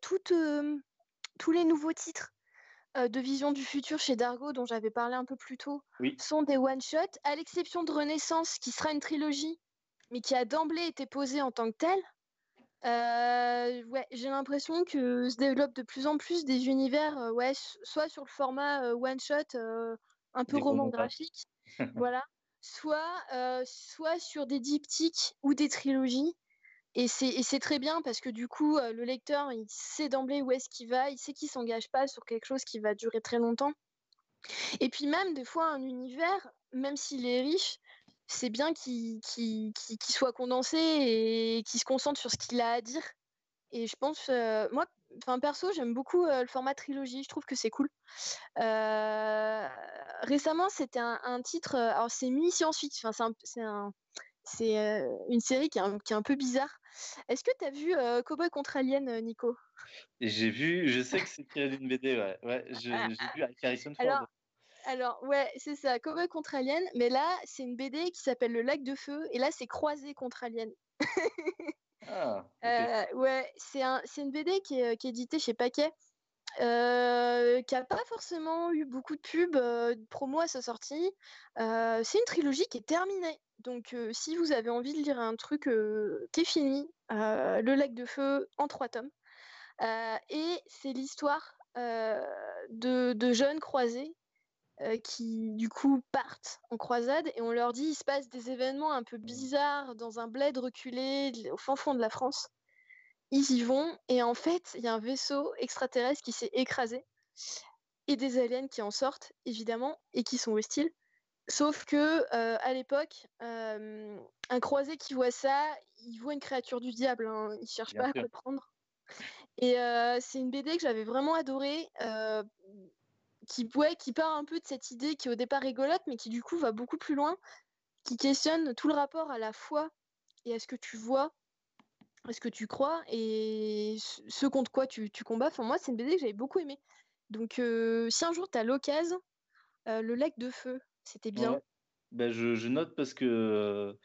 tous les nouveaux titres de Vision du futur chez Dargo, dont j'avais parlé un peu plus tôt, sont des one-shots, à l'exception de Renaissance, qui sera une trilogie mais qui a d'emblée été posé en tant que tel. Euh, ouais, j'ai l'impression que se développent de plus en plus des univers, euh, ouais, soit sur le format euh, one shot, un peu roman graphique, voilà, soit, soit sur des diptyques ou des trilogies. Et c'est très bien parce que du coup, le lecteur, il sait d'emblée où est-ce qu'il va, il sait qu'il s'engage pas sur quelque chose qui va durer très longtemps. Et puis même, des fois, un univers, même s'il est riche, c'est bien qu'il soit condensé et qu'il se concentre sur ce qu'il a à dire. Et je pense, euh, moi, enfin perso, j'aime beaucoup euh, le format trilogie. Je trouve que c'est cool. Euh, récemment, c'était un, titre. Alors c'est mi science-fiction. Enfin, c'est un, c'est une série qui est un, qui est un peu bizarre. Est-ce que tu as vu Cowboy contre Alien, Nico?
J'ai vu, je sais que c'est tiré d'une BD, ouais. ouais j'ai vu avec Harrison Ford.
alors, ouais, c'est ça, Cowboy contre Alien. Mais là, c'est une BD qui s'appelle Le Lac de Feu. Et là, c'est Croisé contre Alien.
Ah.
Euh, ouais, c'est un, une BD qui est, qui est éditée chez Paquet. euh, qui n'a pas forcément eu beaucoup de pubs, euh, de promo à sa sortie. C'est une trilogie qui est terminée. Donc, si vous avez envie de lire un truc qui est fini, Le Lac de Feu en trois tomes. Et c'est l'histoire euh, de, de jeunes croisés euh, qui, du coup, partent en croisade et on leur dit il se passe des événements un peu bizarres dans un bled reculé au fin fond de la France. Ils y vont et en fait, il y a un vaisseau extraterrestre qui s'est écrasé et des aliens qui en sortent, évidemment, et qui sont hostiles. Sauf que euh, à l'époque, euh, un croisé qui voit ça, il voit une créature du diable. Hein. Il cherche
Bien
pas
sûr.
à comprendre. Et c'est une BD que j'avais vraiment adorée, qui, ouais, qui part un peu de cette idée qui est au départ rigolote, mais qui du coup va beaucoup plus loin, qui questionne tout le rapport à la foi et à ce que tu vois, à ce que tu crois et ce contre quoi tu, tu combats. Enfin, moi, c'est une BD que j'avais beaucoup aimée. Donc, euh, si un jour tu as l'occasion, euh, le lac de feu, c'était bien.
Ben, je, je note parce que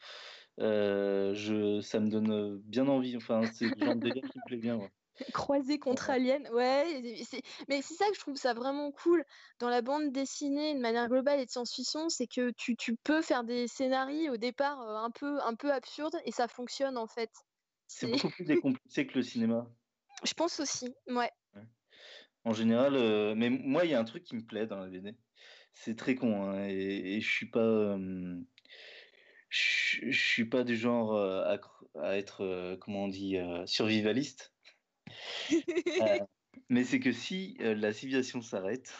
euh, je, ça me donne bien envie. Enfin, c'est le genre de délire qui me plaît bien. ouais.
Croisé contre. Alien, ouais. Mais c'est ça que je trouve ça vraiment cool dans la bande dessinée, de manière globale et de science-fiction, c'est que tu, tu peux faire des scénarios au départ euh, un peu, un peu absurdes et ça fonctionne en fait.
C'est beaucoup plus décomplexé que le cinéma.
Je pense aussi, ouais.
En général, euh, mais moi, il y a un truc qui me plaît dans la BD. C'est très con, hein, et, et je suis pas, euh, je, je suis pas du genre euh, à, à être, comment on dit, survivaliste. Euh, mais c'est que si euh, la civilisation s'arrête,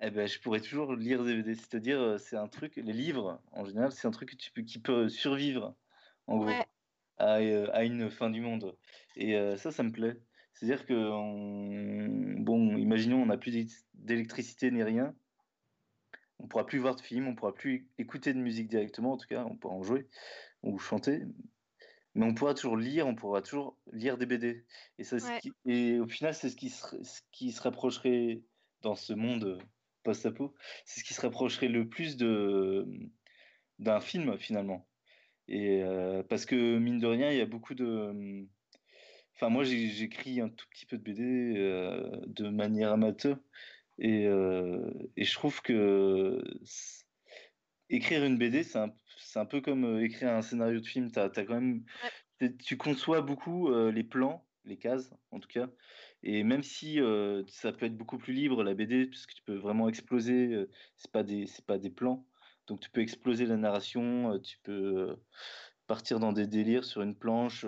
eh ben, je pourrais toujours lire des BD. C'est-à-dire, euh, c'est un truc, les livres, en général, c'est un truc que tu peux, qui peut survivre, en gros,
Ouais.
à, à une fin du monde. Et ça, ça me plaît. C'est-à-dire que, on- bon, imaginons, on n'a plus d'éle- d'électricité ni rien. On pourra plus voir de films, on pourra plus écouter de musique directement, en tout cas, on pourra en jouer ou chanter. Mais on pourra toujours lire, on pourra toujours lire des BD. Et, ça,
Ouais.
qui- et au final, c'est ce qui, se, ce qui se rapprocherait dans ce monde post-apo, c'est ce qui se rapprocherait le plus de d'un film finalement. Et euh, parce que mine de rien, il y a beaucoup de. Enfin, moi, j'écris un tout petit peu de BD euh, de manière amateur, et, euh, et je trouve que c- écrire une BD, c'est un, peu comme euh, écrire un scénario de film. T'as, t'as quand même, tu conçois beaucoup euh, les plans, les cases, en tout cas. Et même si euh, ça peut être beaucoup plus libre la BD, puisque tu peux vraiment exploser, euh, c'est pas des, c'est pas des plans. Donc tu peux exploser la narration, tu peux partir dans des délires sur une planche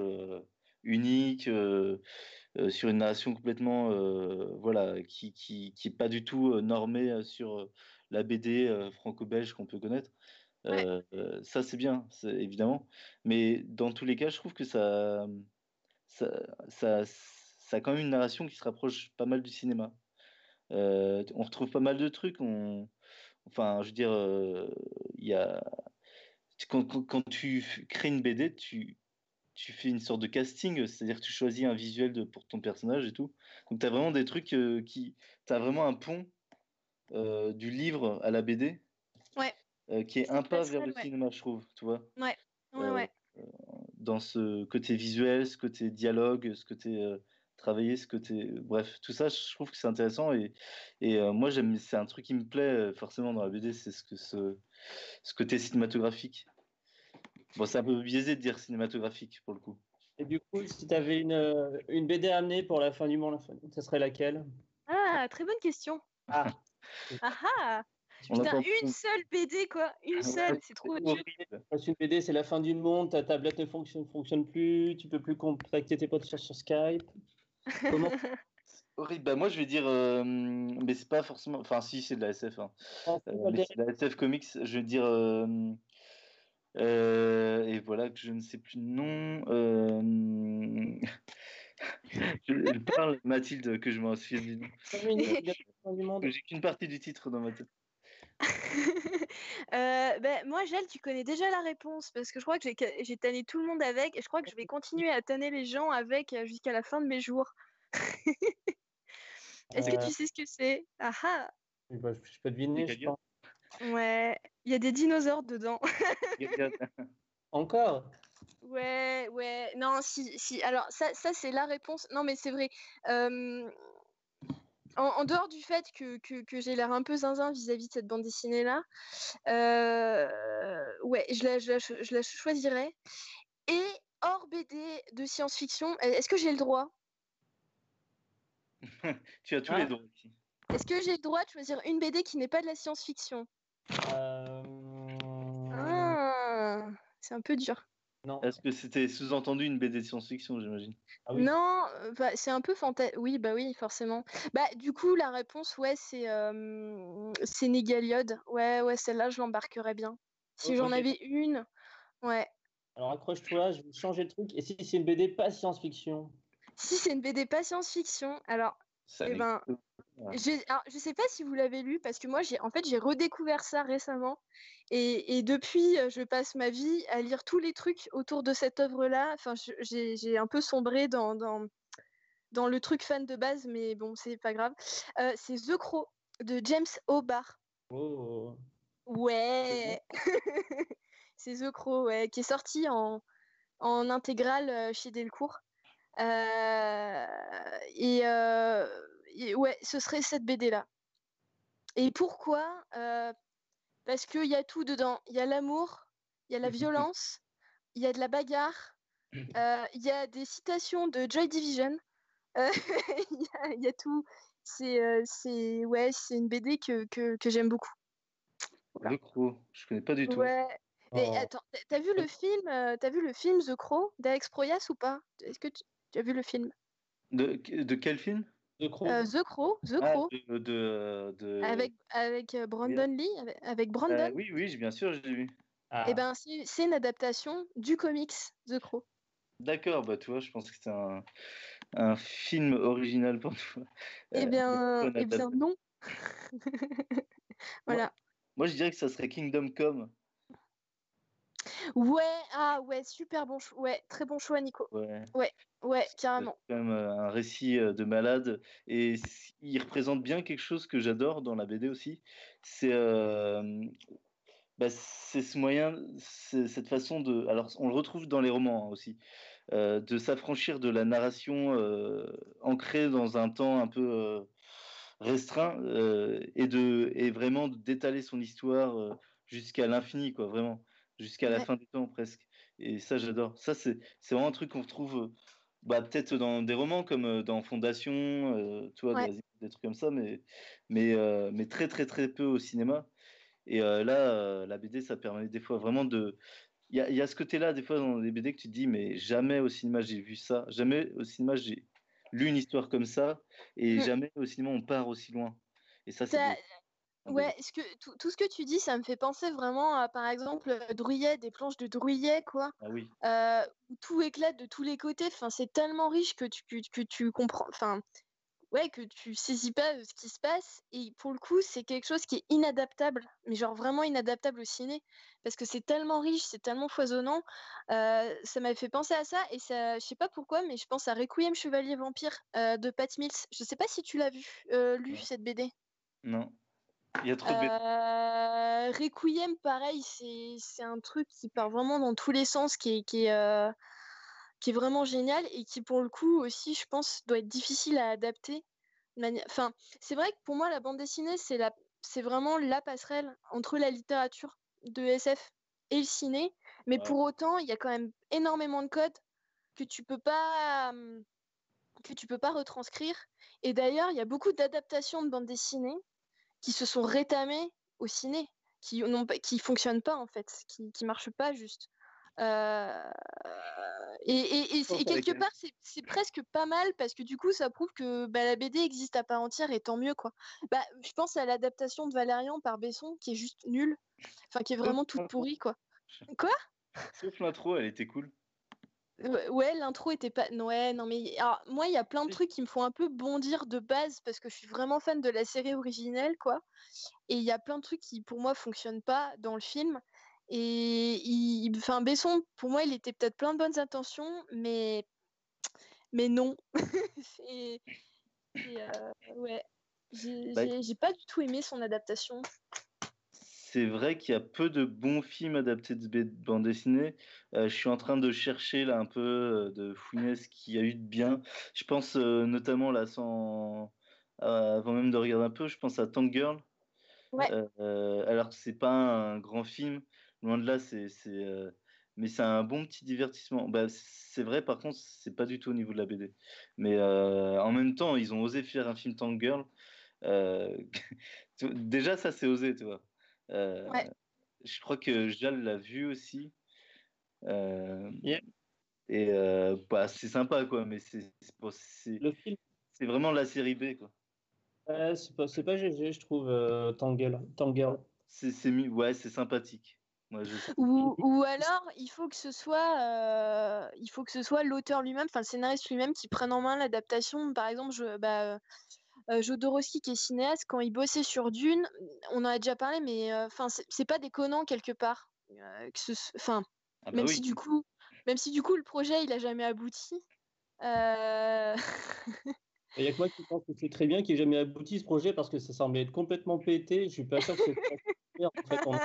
unique, sur une narration complètement, voilà, qui, qui, qui est pas du tout normée sur la BD euh, franco-belge qu'on peut connaître.
Ouais.
Euh, ça c'est bien, évidemment. Mais dans tous les cas, je trouve que ça, ça, ça, ça a quand même une narration qui se rapproche pas mal du cinéma. Euh, on retrouve pas mal de trucs. On... Enfin, je veux dire, il y a... quand, quand- quand tu crées une BD, tu, tu fais une sorte de casting, c'est-à-dire que tu choisis un visuel de- pour ton personnage et tout. Donc, tu as vraiment des trucs euh, qui. Tu as vraiment un pont euh, du livre à la BD
Ouais.
euh, qui est un pas vers le
ouais.
cinéma, je trouve, tu vois.
Ouais, ouais,
Euh,
ouais.
dans ce côté visuel, ce côté dialogue, ce côté euh, travaillé, ce côté. Bref, tout ça, je trouve que c'est intéressant et, et euh, moi, j'aime, c'est un truc qui me plaît euh, forcément dans la BD, c'est ce, que ce, ce côté cinématographique. Bon, c'est un peu biaisé de dire cinématographique pour le coup.
Et du coup, si tu avais une, une BD à amener pour la fin du monde, ça serait laquelle?
Ah, très bonne question.
Ah.
Ah ah Putain, une seule BD, quoi. Une
Ouais,
seule, c'est trop dur.
horrible.
Qu'une BD, c'est la fin du monde, ta tablette ne fonctionne, fonctionne plus, tu peux plus contacter tes potes sur, sur Skype. Comment?
Horrible. Bah, moi, je vais dire, euh, mais c'est pas forcément. Enfin, si, c'est de la SF. hein.
Ah,
Euh, mais c'est de la SF Comics, je vais dire. euh, euh, et voilà que je ne sais plus le nom. je, je parle Mathilde que je m'en du
monde.
J'ai qu'une partie du titre dans ma tête.
Euh, ben, moi, Gel, tu connais déjà la réponse parce que je crois que j'ai tanné tout le monde avec et je crois que je vais continuer à tanner les gens avec euh, jusqu'à la fin de mes jours. Est-ce que tu sais ce que c'est? Ah ah
bah, je peux deviner, je pense.
Ouais, il y a des dinosaures dedans.
Encore?
Ouais, ouais. Non, si, si. Alors, ça, ça c'est la réponse. Non, mais c'est vrai. Euh, en, dehors du fait que, que, j'ai l'air un peu zinzin vis-à-vis de cette bande dessinée-là, euh, ouais, je la, je, je la choisirais. Et hors BD de science-fiction, est-ce que j'ai le droit?
Tu as tous les ah. droits ici.
Est-ce que j'ai le droit de choisir une BD qui n'est pas de la science-fiction?
Euh...
ah, C'est un peu dur.
Est-ce que c'était sous-entendu une BD de science-fiction, j'imagine?
Ah Non, euh, bah, c'est un peu fantastique. Oui, bah oui, forcément. Bah, du coup, la réponse, ouais, c'est euh, c'est Négaliode. Ouais, ouais, celle-là, je l'embarquerais bien. Si j'en avais une, ouais.
Alors accroche-toi, je vais changer de truc. Et si c'est une BD pas science-fiction?
Si c'est une BD pas science-fiction, alors eh ben, je sais pas si vous l'avez lu parce que moi j'ai en fait j'ai redécouvert ça récemment et, depuis euh, je passe ma vie à lire tous les trucs autour de cette œuvre là. Enfin j'ai un peu sombré dans, dans, dans le truc fan de base mais bon c'est pas grave. Euh, c'est The Crow de James O'Barr.
Oh.
Ouais. c'est The Crow ouais, qui est sorti en en intégrale euh, chez Delcourt. Euh, euh, et, ouais, ce serait cette BD là. Et pourquoi? Euh, Parce qu'il y a tout dedans. Il y a l'amour, il y a la violence, il y a de la bagarre, il y a des citations de Joy Division. Il y, a tout. C'est c'est ouais, c'est une BD que, que, que j'aime beaucoup.
Le Crow, je connais pas du tout.
Ouais. Et oh. attends, t'as vu le film, as vu le film The Crow d'Alex Proyas ou pas? Est-ce que tu, tu as vu le film?
De, de quel film?
The Crow.
Euh, The Crow. The
ah,
Crow.
de, de,
Avec, avec euh, Brandon Lee. Avec, Brandon? Euh,
oui, oui, bien sûr, j'ai vu.
Ah. Et eh ben, c'est une adaptation du comics The Crow.
D'accord, bah tu vois, je pense que c'est un, un, film original pour toi.
Eh bien, eh bien non. voilà.
Moi, moi, je dirais que ça serait Kingdom Come.
Ouais, ah ouais, super bon choix. Ouais, très bon choix, Nico.
Ouais,
ouais, ouais carrément.
C'est quand même euh, un récit euh, de malade et il représente bien quelque chose que j'adore dans la BD aussi. C'est euh, bah, c'est ce moyen, cette façon de. Alors, on le retrouve dans les romans hein, aussi, de s'affranchir de la narration ancrée dans un temps un peu restreint et de et vraiment d'étaler son histoire jusqu'à l'infini, quoi, vraiment jusqu'à la fin du temps presque. Et ça, j'adore. Ça, c'est vraiment un truc qu'on retrouve bah, peut-être dans des romans comme euh, dans Fondation, euh, tu vois, des, trucs comme ça, mais, mais, euh, mais très, très, très peu au cinéma. Et là, la BD, ça permet des fois vraiment de. Il y a, y a, ce côté-là, des fois, dans les BD, que tu te dis, mais jamais au cinéma j'ai vu ça, jamais au cinéma j'ai lu une histoire comme ça, et mmh. jamais au cinéma on part aussi loin. Et ça, c'est.
Ouais, ce que, tout, ce que tu dis, ça me fait penser vraiment à, par exemple, euh, Drouillet, des planches de Drouillet, quoi.
Ah oui.
Euh, où tout éclate de tous les côtés. Enfin, c'est tellement riche que tu, que, tu comprends. Enfin, ouais, que tu saisis pas euh, ce qui se passe. Et pour le coup, c'est quelque chose qui est inadaptable, mais genre vraiment inadaptable au ciné. Parce que c'est tellement riche, c'est tellement foisonnant. ça m'a fait penser à ça. Et ça, je sais pas pourquoi, mais je pense à Requiem Chevalier Vampire de Pat Mills. Je sais pas si tu l'as vu, lu cette BD.
Non. Il y a trop de
euh, Requiem, pareil, c'est un truc qui part vraiment dans tous les sens, qui est, qui, est, euh, qui est vraiment génial et qui, pour le coup, aussi, je pense, doit être difficile à adapter. Enfin, c'est vrai que pour moi, la bande dessinée, c'est la... vraiment la passerelle entre la littérature de SF et le ciné. Mais pour autant, il y a quand même énormément de codes que tu peux pas que tu peux pas retranscrire. Et d'ailleurs, il y a beaucoup d'adaptations de bande dessinée qui se sont rétamés au ciné, qui ne qui fonctionnent pas en fait, qui, qui marchent pas juste. Euh, et, et, quelque part, c'est presque pas mal parce que du coup, ça prouve que bah, la BD existe à part entière et tant mieux quoi. Bah, je pense à l'adaptation de Valérian par Besson qui est juste nulle, enfin qui est vraiment toute pourrie quoi. Quoi?
Sauf l'intro, elle était cool.
Ouais, l'intro était pas. Ouais, non, mais moi, il y a plein de trucs qui me font un peu bondir de base parce que je suis vraiment fan de la série originelle, quoi. Et il y a plein de trucs qui, pour moi, fonctionnent pas dans le film. Et il... enfin, Besson, pour moi, il était peut-être plein de bonnes intentions, mais, mais non. et... Euh, ouais. J'ai
Bah,
j'ai pas du tout aimé son adaptation.
C'est vrai qu'il y a peu de bons films adaptés de bande dessinée. Euh, je suis en train de chercher là un peu euh, de fouiner ce qu'il y a eu de bien. Je pense euh, notamment là, sans euh, avant même de regarder un peu, je pense à Tank Girl.
Ouais.
Alors que c'est pas un grand film, loin de là, c'est mais c'est un bon petit divertissement. Bah, c'est vrai, par contre, c'est pas du tout au niveau de la BD. Mais en même temps, ils ont osé faire un film Tank Girl. Déjà, ça, c'est osé, tu vois. Euh,
Ouais.
Je crois que Jal l'a vu aussi. Euh,
Yeah.
Et euh, bah, c'est sympa, quoi. Mais c'est vraiment la série B, quoi.
euh, c'est pas, c'est pas GG, je trouve, euh, Tangle. Tangle.
C'est ouais, c'est sympathique. Je...
Ou, ou alors, il faut que ce soit, euh, il faut que ce soit l'auteur lui-même, enfin le scénariste lui-même, qui prenne en main l'adaptation. Par exemple, je, bah, euh, Jodorowsky qui est cinéaste, quand il bossait sur Dune, on en a déjà parlé, mais enfin c'est c'est pas déconnant quelque part. que ce,
Ah bah
même
oui.
si du coup, même si du coup le projet il a jamais abouti.
Il y a que moi qui pense que c'est très bien qu'il n'ait jamais abouti ce projet parce que ça semblait être complètement pété. Je suis pas sûr que c'est en fait, on-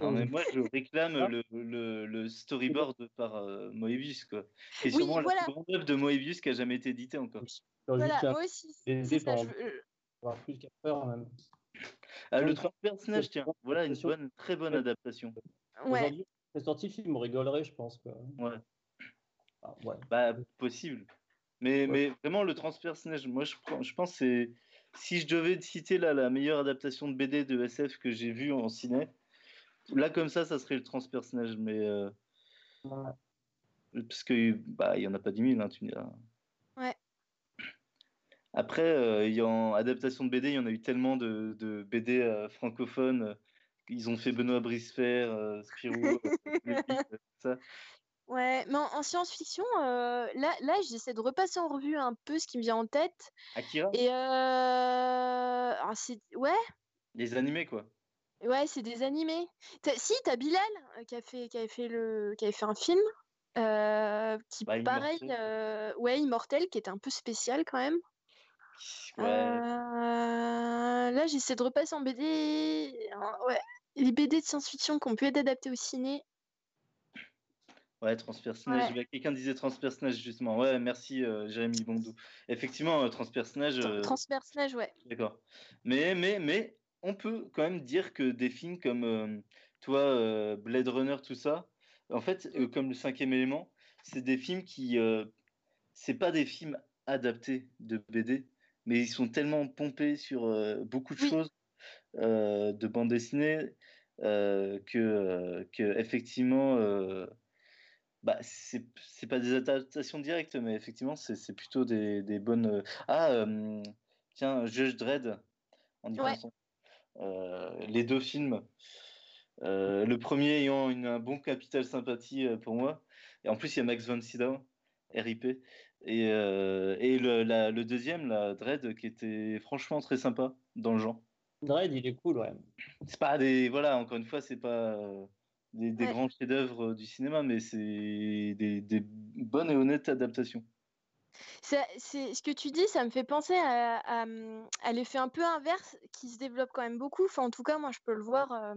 Non, mais moi, je réclame
Ah.
le, le, le storyboard par euh, Moebius, quoi. Qui est
Oui,
sûrement
voilà.
la plus grande œuvre de Moebius qui a jamais été éditée encore.
Voilà, moi aussi. c'est ça, je
plus qu'à faire même.
Ah, le
Donc,
trois personnages, tiens, voilà une bonne, très bonne adaptation.
ouais.
Aujourd'hui, c'est sorti le film, on rigolerait, je pense. Quoi.
Ouais.
Ah, ouais.
Bah, possible. Mais,
Ouais.
mais vraiment, le transpersonnage, moi, je, je pense que c'est. Si je devais citer là, la meilleure adaptation de BD de SF que j'ai vue en ciné, là, comme ça, ça serait le transpersonnage. Mais. euh,
Ouais.
parce que, bah, il n'y en a pas 10 000, hein, tu me diras.
Ouais.
Après, euh, en adaptation de BD, il y en a eu tellement de, de BD euh, francophones. euh, Ils ont fait Benoît Brisefer, euh, Spirou, ça.
Ouais, mais en, en science-fiction, euh, là, là j'essaie de repasser en revue un peu ce qui me vient en tête.
Akira,
Et euh... alors, c'est... Ouais,
les animés, quoi.
Ouais, c'est des animés. T'as- Si, t'as Bilal euh, qui a fait, qui avait fait le, qui avait fait un film, euh, qui
Bah,
pareil,
Immortel.
euh, ouais, Immortel, qui était un peu spécial quand même.
Ouais.
Là, j'essaie de repasser en BD. euh, Ouais, les BD de science-fiction qui ont pu être adaptés au ciné.
Ouais, transpersonnage.
Ouais.
Quelqu'un disait transpersonnage, justement. Ouais, merci, euh, Jérémy Bondou. Effectivement, euh, transpersonnage,
Tra-
euh,
Transpersonnage, ouais.
d'accord. Mais, mais, mais, on peut quand même dire que des films comme, euh, toi, euh, Blade Runner, tout ça, en fait, euh, comme le cinquième élément, c'est des films qui. c'est pas des films adaptés de BD, mais ils sont tellement pompés sur beaucoup de
Oui.
choses de bande dessinée que, que, effectivement. bah, c'est c'est pas des adaptations directes, mais effectivement, c'est c'est plutôt des, des bonnes. Ah, euh, tiens, Judge Dredd, en y
Ouais.
pensant. Euh, les deux films. Euh, le premier ayant une, un bon capital sympathie euh, pour moi. Et en plus, il y a Max von Sydow, RIP. Et, euh, et le, la- le deuxième, la Dredd, qui était franchement très sympa dans le genre.
Dredd, il est cool, ouais.
C'est pas des. Voilà, encore une fois, c'est pas des, des
Ouais.
grands chefs-d'œuvre du cinéma, mais c'est des, des bonnes et honnêtes adaptations.
C'est ce que tu dis, ça me fait penser à, à, hum, à l'effet un peu inverse qui se développe quand même beaucoup. Enfin, en tout cas, moi, je peux le voir euh,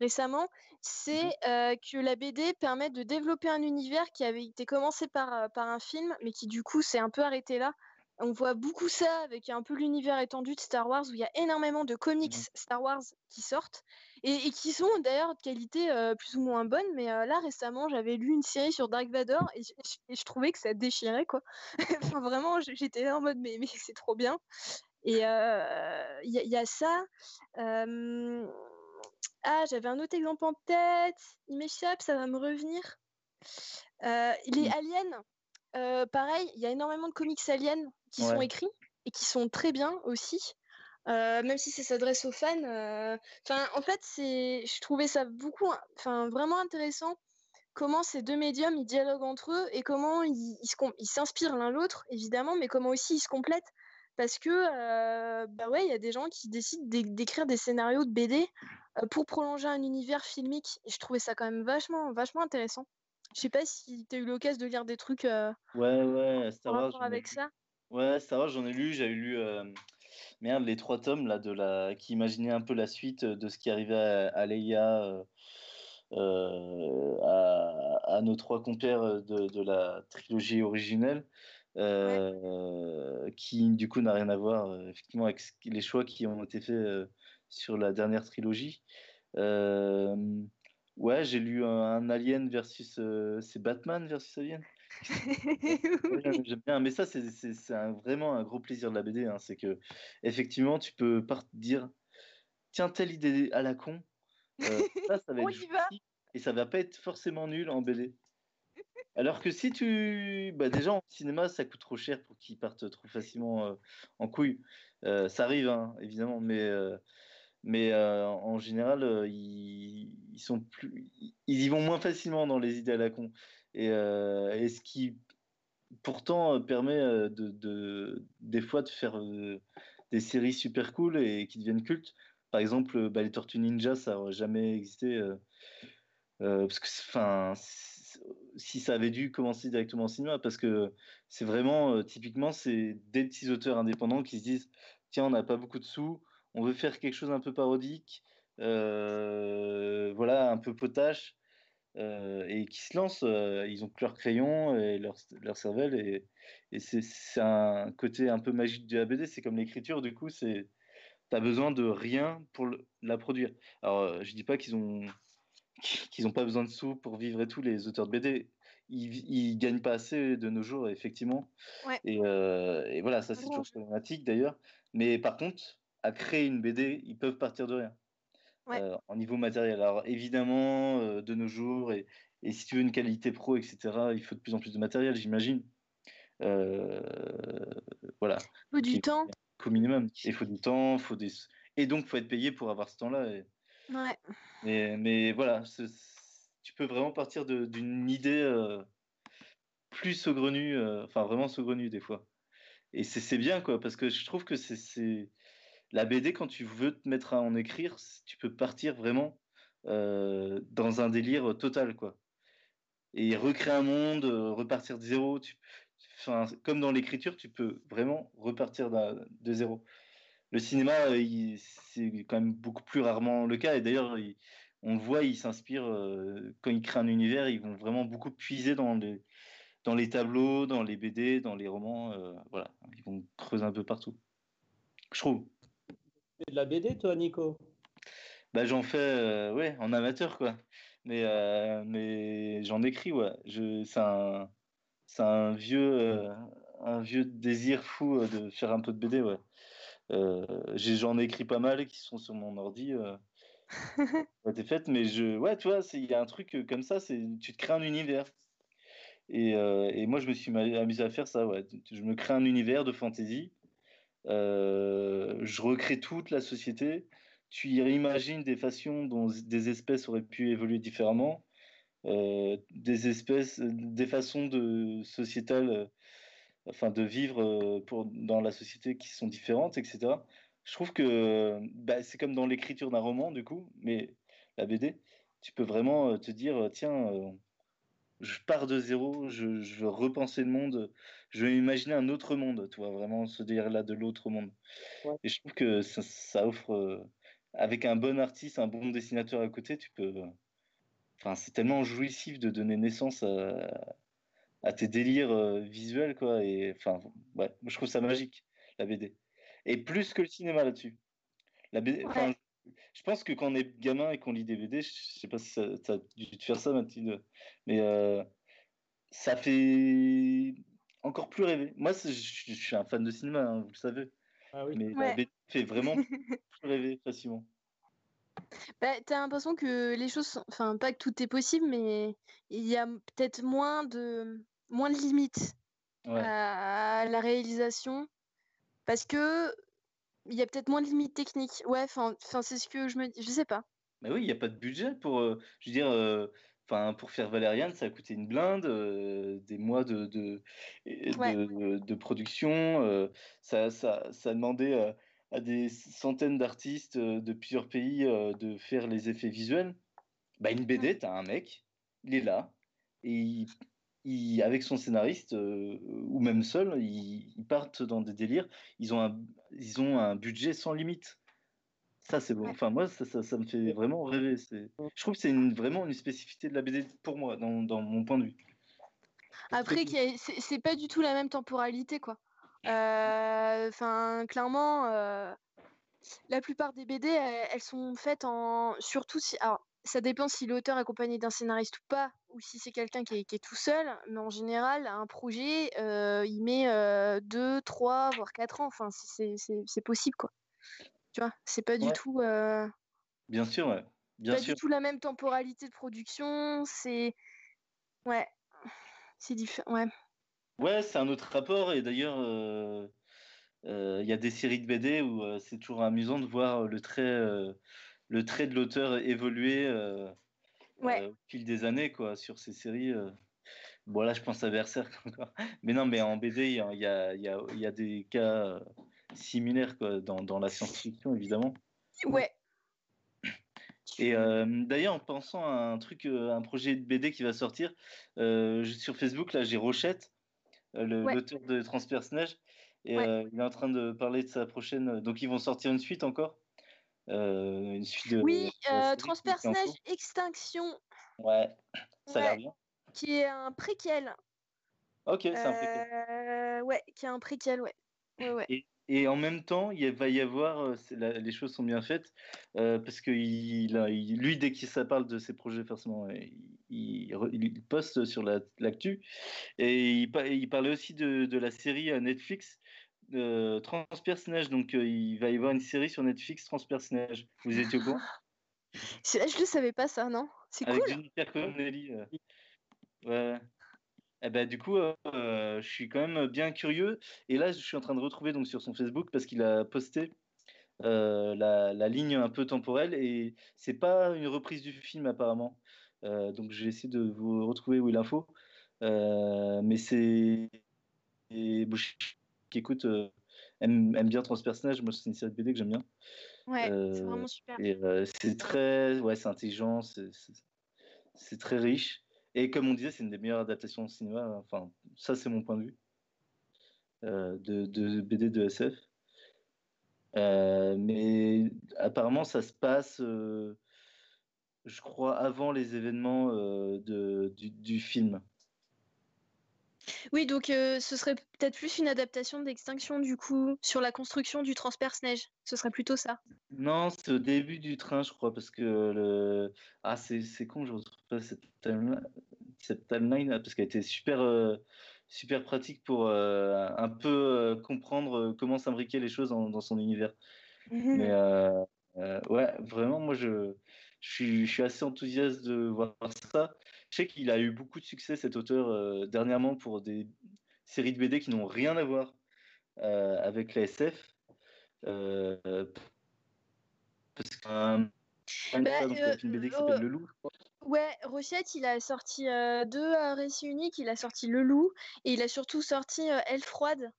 récemment. C'est euh, que la BD permet de développer un univers qui avait été commencé par, euh, par un film, mais qui du coup s'est un peu arrêté là. On voit beaucoup ça avec un peu l'univers étendu de Star Wars où il y a énormément de comics Star Wars qui sortent et, et qui sont d'ailleurs de qualité euh, plus ou moins bonne. Mais euh, là récemment, j'avais lu une série sur Dark Vador et je, et je trouvais que ça déchirait quoi. enfin, vraiment, j'étais en mode mais, mais c'est trop bien. Et euh, il y, a- il y a ça. Ah, j'avais un autre exemple en tête. Il m'échappe, ça va me revenir. Les
Mm.
aliens, pareil, il y a énormément de comics aliens qui sont écrits et qui sont très bien aussi. Euh, même si ça s'adresse aux fans. euh, en fait, c'est, je trouvais ça beaucoup, enfin, vraiment intéressant comment ces deux médiums ils dialoguent entre eux et comment ils s'inspirent l'un l'autre, évidemment, mais comment aussi ils se complètent. Parce que, euh, bah ouais, il y a des gens qui décident d'é- d'écrire des scénarios de BD euh, pour prolonger un univers filmique. Et je trouvais ça quand même vachement, vachement intéressant. Je sais pas si tu as eu l'occasion de lire des trucs
Ouais, ouais, j'en ai
avec ça.
Ouais, Star Wars, j'en ai lu. J'avais lu merde, les trois tomes là, de la... qui imaginaient un peu la suite de ce qui arrivait à, Leia, à, nos trois compères de, la trilogie originelle. qui du coup n'a rien à voir effectivement avec les choix qui ont été faits sur la dernière trilogie. ouais, j'ai lu un, Alien versus c'est Batman versus Alien? J'aime bien, mais ça, c'est vraiment un gros plaisir de la BD. Hein. C'est que, effectivement, tu peux dire tiens, telle idée à la con, euh, ça, ça va être et ça va pas être forcément nul en BD. Alors que si tu. Bah déjà, en cinéma, ça coûte trop cher pour qu'ils partent trop facilement euh, en couille. Euh, ça arrive, hein, évidemment, mais, mais en général, ils, ils, sont plus... ils y vont moins facilement dans les idées à la con. Euh, et, ce qui pourtant euh, permet euh, de, des fois de faire des séries super cool et qui deviennent cultes. Par exemple, bah, les Tortues Ninja, ça n'aurait jamais existé. parce que, enfin, si ça avait dû commencer directement au cinéma, parce que c'est vraiment, typiquement, c'est des petits auteurs indépendants qui se disent tiens, on n'a pas beaucoup de sous, on veut faire quelque chose un peu parodique, voilà, un peu potache. Euh, et qui se lancent. Euh, ils ont que leur crayon et leur, leur cervelle. Et, et c'est un côté un peu magique de la BD. C'est comme l'écriture, du coup, c'est tu as besoin de rien pour la produire. Alors, euh, je dis pas qu'ils ont qu'ils n'ont pas besoin de sous pour vivre et tout, les auteurs de BD. Ils, ils gagnent pas assez de nos jours, effectivement. Et, et, voilà, ça c'est toujours problématique d'ailleurs. Mais par contre, à créer une BD, ils peuvent partir de rien euh, en niveau matériel. Alors évidemment, euh, de nos jours, et, et, si tu veux une qualité pro, etc., il faut de plus en plus de matériel, j'imagine. Euh, voilà.
Il faut du temps.
Au minimum. Il faut du temps, faut des... et donc il faut être payé pour avoir ce temps-là. Et...
Ouais.
Mais, mais voilà, tu peux vraiment partir d'une idée plus saugrenue, enfin vraiment saugrenue des fois. Et c'est bien, quoi, parce que je trouve que c'est la BD, quand tu veux te mettre à en écrire, tu peux partir vraiment euh, dans un délire total, quoi. Et recréer un monde, euh, repartir de zéro. comme dans l'écriture, tu peux vraiment repartir de zéro. Le cinéma, euh, c'est quand même beaucoup plus rarement le cas. Et d'ailleurs, on le voit, ils s'inspirent, quand ils créent un univers, ils vont vraiment beaucoup puiser dans les, dans les tableaux, dans les BD, dans les romans. voilà, ils vont creuser un peu partout. Je trouve
fais de la BD, toi, Nico?
Bah, J'en fais euh, ouais, en amateur, quoi. Mais, euh, mais j'en écris, ouais. C'est un, un, vieux, euh, un vieux désir fou de faire un peu de BD, ouais. J'en écris pas mal qui sont sur mon ordi. t'es faite, mais je, ouais, tu vois, il y a un truc comme ça, c'est tu te crées un univers. Et, et, moi, je me suis amusé à faire ça, ouais. Je me crée un univers de fantasy euh, je recrée toute la société. Tu imagines des façons dont des espèces auraient pu évoluer différemment, euh, des espèces, des façons de sociétales, euh, enfin de vivre pour, dans la société qui sont différentes, etc. Je trouve que bah, c'est comme dans l'écriture d'un roman, du coup, mais la BD, tu peux vraiment te dire, tiens, je pars de zéro, je, veux repenser le monde, je veux imaginer un autre monde, tu vois, vraiment se dire là de l'autre monde. Et je trouve que ça, offre, euh, avec un bon artiste, un bon dessinateur à côté, tu peux. Enfin, c'est tellement jouissif de donner naissance à, tes délires euh, visuels, quoi. Et enfin, ouais, je trouve ça magique, la BD. Et plus que le cinéma là-dessus. La BD, je pense que quand on est gamin et qu'on lit des BD, je sais pas si ça, a dû te faire ça, Mathilde, mais euh, ça fait encore plus rêver. Moi, je, suis un fan de cinéma, hein, vous le savez. Ah mais la BD fait vraiment plus rêver facilement.
Bah, as l'impression que les choses, enfin pas que tout est possible, mais il y a peut-être moins de moins de limites à la réalisation parce que il y a peut-être moins de limites techniques. Ouais, enfin, c'est ce que je me dis. Je sais pas.
Mais oui, il n'y a pas de budget pour. Euh, je veux dire, euh, enfin, pour faire Valériane, ça a coûté une blinde, euh, des mois de, de, de, production. ça, ça, ça demandait à des centaines d'artistes de plusieurs pays de faire les effets visuels. Bah, une BD, tu as un mec, il est là, et il, il, avec son scénariste, ou même seul, ils, ils, partent dans des délires. Ils ont un, ils ont un budget sans limite. Ça, c'est bon. Enfin, moi, ça, ça, ça, me fait vraiment rêver. Je trouve que c'est une, vraiment une spécificité de la BD pour moi, dans, dans mon point de vue.
Après, c'est pas du tout la même temporalité, quoi. Enfin, clairement, la plupart des BD, elles, sont faites en. Surtout si. Alors, ça dépend si l'auteur est accompagné d'un scénariste ou pas, ou si c'est quelqu'un qui, qui est, tout seul. Mais en général, un projet, il met deux, trois, voire quatre ans. Enfin, c'est possible, quoi. Tu vois, c'est pas du tout. Euh...
Bien sûr, ouais. Bien
pas
sûr.
du tout la même temporalité de production. C'est. Ouais. C'est différent. Ouais.
Ouais, c'est un autre rapport. Et d'ailleurs, il euh, y a des séries de BD où euh, c'est toujours amusant de voir le trait, euh, le trait de l'auteur évoluer
ouais.
au fil des années, quoi, sur ces séries. Bon, là, je pense à Berserk encore. Mais non, mais en BD, il y a, y, a, y, a, y a des cas similaire quoi, dans, dans la science-fiction, évidemment.
Ouais.
Et euh, d'ailleurs, en pensant à un truc, euh, un projet de BD qui va sortir, euh, sur Facebook, là, j'ai Rochette, l'auteur ouais. de Transpersonnage, et ouais. il est en train de parler de sa prochaine. Donc, ils vont sortir une suite encore? Une suite de.
Oui, Transpersonnage Extinction.
Ouais, ça a l'air bien.
Qui est un préquel.
Ok, c'est un préquel.
Ouais, qui est un préquel, ouais. ouais, ouais.
Et, et en même temps, il va y avoir, les choses sont bien faites, euh, parce que il, il, lui, dès qu'il ça parle de ses projets, forcément, il, il poste sur l'actu. La, et il, parlait aussi de, de, la série Netflix euh, Transpersonnage. Donc, euh, il va y avoir une série sur Netflix Transpersonnage. Vous étiez au courant?
Je ne savais pas, ça, non? C'est cool.
Avec Jennifer Connelly. Ouais. Eh ben, du coup, euh, je suis quand même bien curieux. Et là, je suis en train de retrouver donc, sur son Facebook parce qu'il a posté euh, la, la, ligne un peu temporelle et c'est pas une reprise du film apparemment. Euh, donc, j'ai essayé de vous retrouver où est l'info. mais c'est. Qui écoute aime, aime, bien Transpersonnage. Moi, c'est une série de BD que j'aime bien.
Ouais, c'est vraiment super.
Et c'est très. Ouais, c'est intelligent, c'est très riche. Et comme on disait, c'est une des meilleures adaptations au cinéma. Enfin, ça, c'est mon point de vue euh, de, de, BD de SF. Euh, mais apparemment, ça se passe, euh, je crois, avant les événements euh, de, du, du, film.
Oui, donc ce serait peut-être plus une adaptation d'Extinction, du coup, sur la construction du transperce-neige. Ce serait plutôt ça.
Non, c'est au début du train, je crois, parce que le. Ah, c'est con, je retrouve pas cette cette timeline parce qu'elle était super, euh, super pratique pour euh, un peu euh, comprendre comment s'imbriquer les choses dans, dans son univers. Mmh. Mais ouais, vraiment, moi, je, je, suis, je suis assez enthousiaste de voir ça. Je sais qu'il a eu beaucoup de succès, cet auteur, dernièrement, pour des séries de BD qui n'ont rien à voir avec la SF. parce qu'un bah, euh, film BD qui s'appelle Le Loup.
Ouais, Rochette, il a sorti euh, deux euh, récits uniques. Il a sorti Le Loup et il a surtout sorti euh, Elle Froide.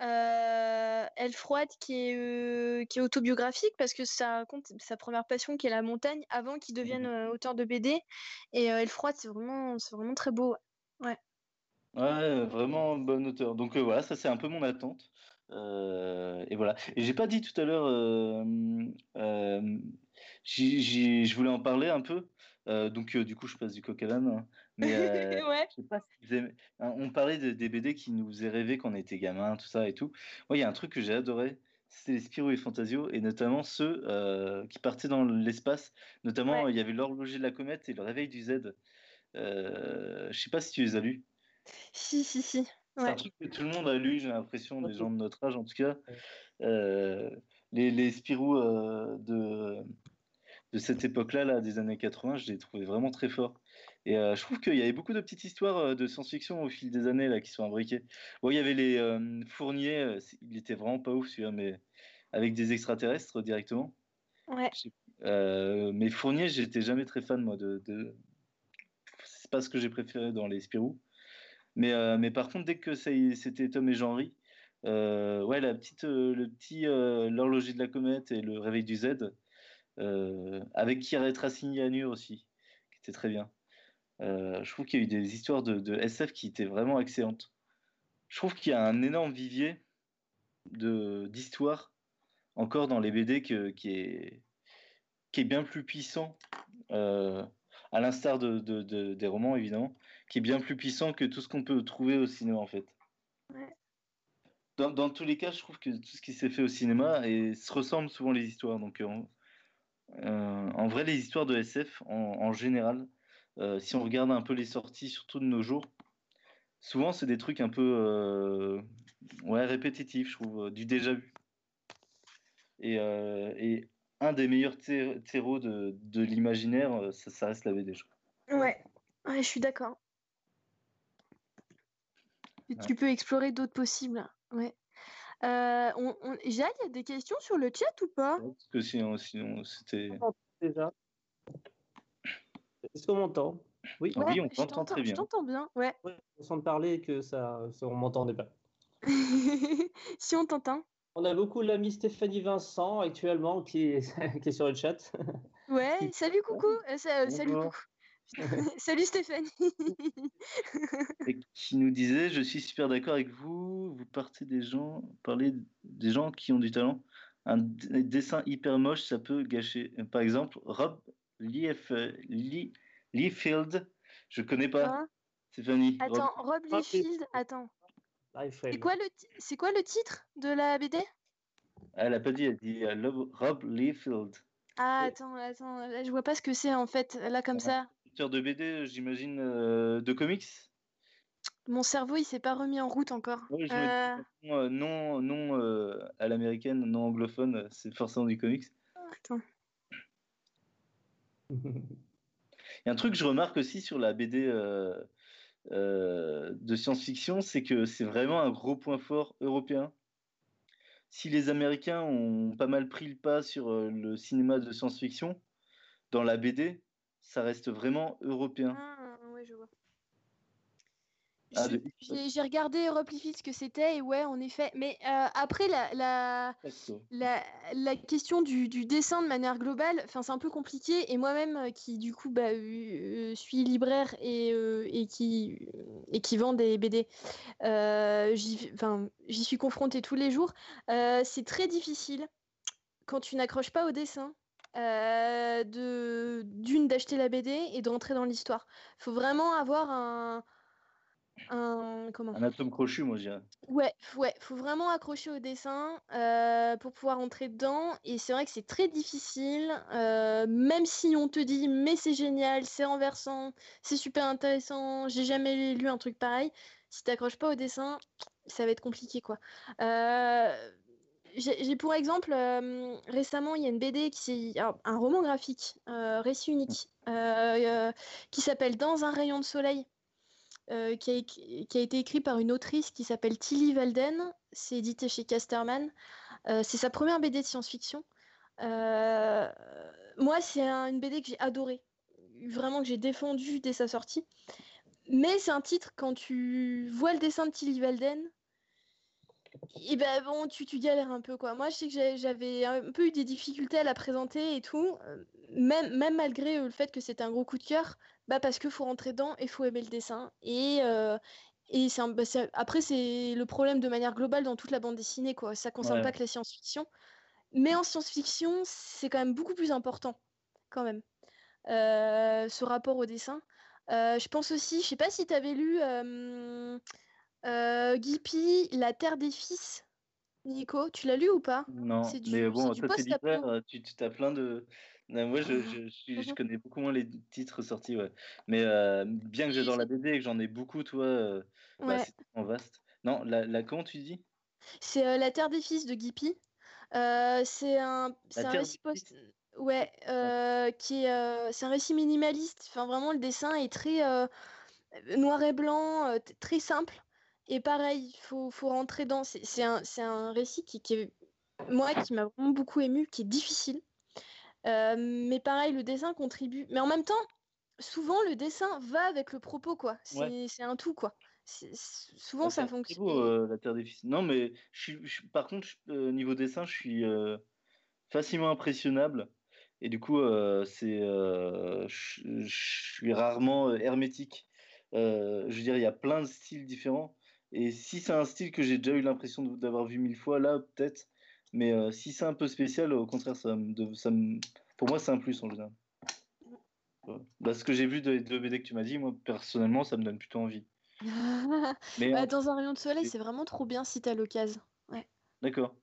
Elle Froide qui est, qui est autobiographique parce que ça raconte sa première passion qui est la montagne avant qu'il devienne mmh. auteur de BD. Et Elle Froide, c'est vraiment, vraiment très beau. Ouais.
Ouais, vraiment bon auteur. Donc voilà, ça c'est un peu mon attente. et voilà. Et j'ai pas dit tout à l'heure je voulais en parler un peu. Euh, donc, euh, du coup, je passe du coq à l'âne. Mais euh,
ouais.
je sais pas si vous aimez... On parlait de, des BD qui nous faisaient rêver quand on était gamin, tout ça et tout. Moi, il y a un truc que j'ai adoré, c'était les Spirou et Fantasio, et notamment ceux qui partaient dans l'espace. Notamment,
Ouais.
il y avait l'horloger de la comète et le réveil du Z. Euh, je sais pas si tu les as lus.
Si, si, si.
C'est un truc que tout le monde a lu, j'ai l'impression, des gens de notre âge en tout cas. Euh, les, les Spirou euh, de, de cette époque-là, là, des années 80, je les trouvais vraiment très forts. Et euh, je trouve qu'il y avait beaucoup de petites histoires de science-fiction au fil des années là, qui sont imbriquées. Bon, il y avait les euh, Fourniers, il était vraiment pas ouf celui-là, mais avec des extraterrestres directement.
Ouais.
Euh, mais Fournier, j'étais jamais très fan, moi, de. de... C'est pas ce que j'ai préféré dans les Spirou. Mais, mais par contre, dès que c'était Tom et euh, ouais, la petite, le petit l'horloger de la comète et le réveil du Z, avec à nu aussi, qui était très bien. Je trouve qu'il y a eu des histoires de, SF qui étaient vraiment excellentes. Je trouve qu'il y a un énorme vivier d'histoires encore dans les BD qui, est, qui est bien plus puissant, à l'instar de, des romans évidemment, qui est bien plus puissant que tout ce qu'on peut trouver au cinéma en fait. Dans, tous les cas, je trouve que tout ce qui s'est fait au cinéma et se ressemble souvent les histoires. Donc, euh, euh, en vrai, les histoires de SF, en, général, euh, si on regarde un peu les sorties, surtout de nos jours, souvent c'est des trucs un peu ouais, répétitifs, je trouve, du déjà vu. Et, un des meilleurs terreaux de, l'imaginaire, ça, reste la BD.
Ouais. ouais, je suis d'accord. Tu peux explorer d'autres possibles. Ouais. Euh, on, on... il y a des questions sur le chat ou pas?
Parce que sinon, sinon c'était.
Déjà. Est-ce qu'on m'entend?
Oui, oui, on t'entend très bien.
Je t'entends bien, ouais. ouais.
Sans parler que ça, ça on m'entendait pas.
si on t'entend.
On a beaucoup l'ami Stéphanie Vincent actuellement qui est, qui est sur le chat.
Ouais, salut coucou, euh, salut coucou. Salut Stéphanie.
Et qui nous disait Je suis super d'accord avec vous. Vous partez des gens, parlez des gens qui ont du talent. Un dessin hyper moche, ça peut gâcher. Par exemple, Rob Liefeld. Je connais pas. Hein Stéphanie.
Attends, Rob, Liefeld. Attends. C'est quoi, le c'est quoi le titre de la BD
Elle a pas dit, elle dit euh, Rob Liefeld.
Ah, attends, attends, là, je vois pas ce que c'est en fait, là comme ça
de BD, j'imagine, euh, de comics?
Mon cerveau, il s'est pas remis en route encore.
Euh. Euh, non, non à l'américaine, non anglophone, c'est forcément du comics. Attends. Il y a un truc que je remarque aussi sur la BD de science-fiction, c'est que c'est vraiment un gros point fort européen. Si les Américains ont pas mal pris le pas sur le cinéma de science-fiction, dans la BD, ça reste vraiment européen.
Ah, je vois. Ah, j'ai regardé Europe ce que c'était et ouais, en effet. Mais euh, après, la, la, la, question du, du, dessin de manière globale, c'est un peu compliqué. Et moi-même, euh, qui du coup bah, euh, suis libraire et, et, qui, et qui vend des BD, j'y suis confrontée tous les jours. c'est très difficile quand tu n'accroches pas au dessin de d'une d'acheter la BD et d'entrer dans l'histoire. Il faut vraiment avoir un un comment
un atome crochu, moi je dirais.
Ouais, ouais, faut vraiment accrocher au dessin euh, pour pouvoir entrer dedans. Et c'est vrai que c'est très difficile, euh, même si on te dit mais c'est génial, c'est renversant, c'est super intéressant, j'ai jamais lu un truc pareil. Si t'accroches pas au dessin, ça va être compliqué quoi. Euh, j'ai pour exemple, euh, récemment, il y a une BD, qui un roman graphique, euh, récit unique, euh, qui s'appelle Dans un rayon de soleil, qui a, qui, a, été écrit par une autrice qui s'appelle Tilly Walden. C'est édité chez Casterman. c'est sa première BD de science-fiction. moi, c'est une BD que j'ai adorée, vraiment que j'ai défendue dès sa sortie. Mais c'est un titre, quand tu vois le dessin de Tilly Walden, et ben bon, tu, galères un peu quoi. Moi, je sais que j'avais un peu eu des difficultés à la présenter et tout, euh, même, même malgré euh, le fait que c'était un gros coup de cœur, bah parce qu'il faut rentrer dedans et faut aimer le dessin. Et, euh, et bah, c'est après, c'est le problème de manière globale dans toute la bande dessinée quoi. Ça concerne pas que la science-fiction, mais en science-fiction, c'est quand même beaucoup plus important quand même ce rapport au dessin. je pense aussi, je sais pas si tu avais lu euh, Guipi, La Terre des Fils. Nico, tu l'as lu ou pas?
Non, mais bon, toi, t'es libraire, tu, tu as plein de. Moi, je, je, je, connais beaucoup moins les titres sortis, ouais. Mais euh, bien que j'adore la BD et que j'en ai beaucoup, toi, euh, bah, c'est tellement vaste. Non, la, la comment tu dis?
C'est La Terre des Fils de Guipi. c'est un, un récit post... Ouais, qui est, c'est un récit minimaliste. Enfin, vraiment, le dessin est très noir et blanc, très simple. Et pareil, il faut, faut, rentrer dans. C'est un, un, récit qui, qui est, moi, qui m'a vraiment beaucoup ému, qui est difficile. Euh, mais pareil, le dessin contribue. Mais en même temps, souvent, le dessin va avec le propos, quoi. C'est un tout, quoi. souvent, ça fonctionne.
Euh, la Terre des Fils? Non, mais je, je, par contre, euh, niveau dessin, je suis facilement impressionnable. Et du coup, c'est, je suis rarement hermétique. je veux dire, il y a plein de styles différents. Et si c'est un style que j'ai déjà eu l'impression d'avoir vu mille fois, là, peut-être. Mais si c'est un peu spécial, au contraire, ça ça pour moi, c'est un plus en général. Bah, ce que j'ai vu de, de BD que tu m'as dit, moi, personnellement, ça me donne plutôt envie.
Mais bah, dans un rayon de soleil, c'est vraiment trop bien si t'as l'occasion. Ouais.
D'accord.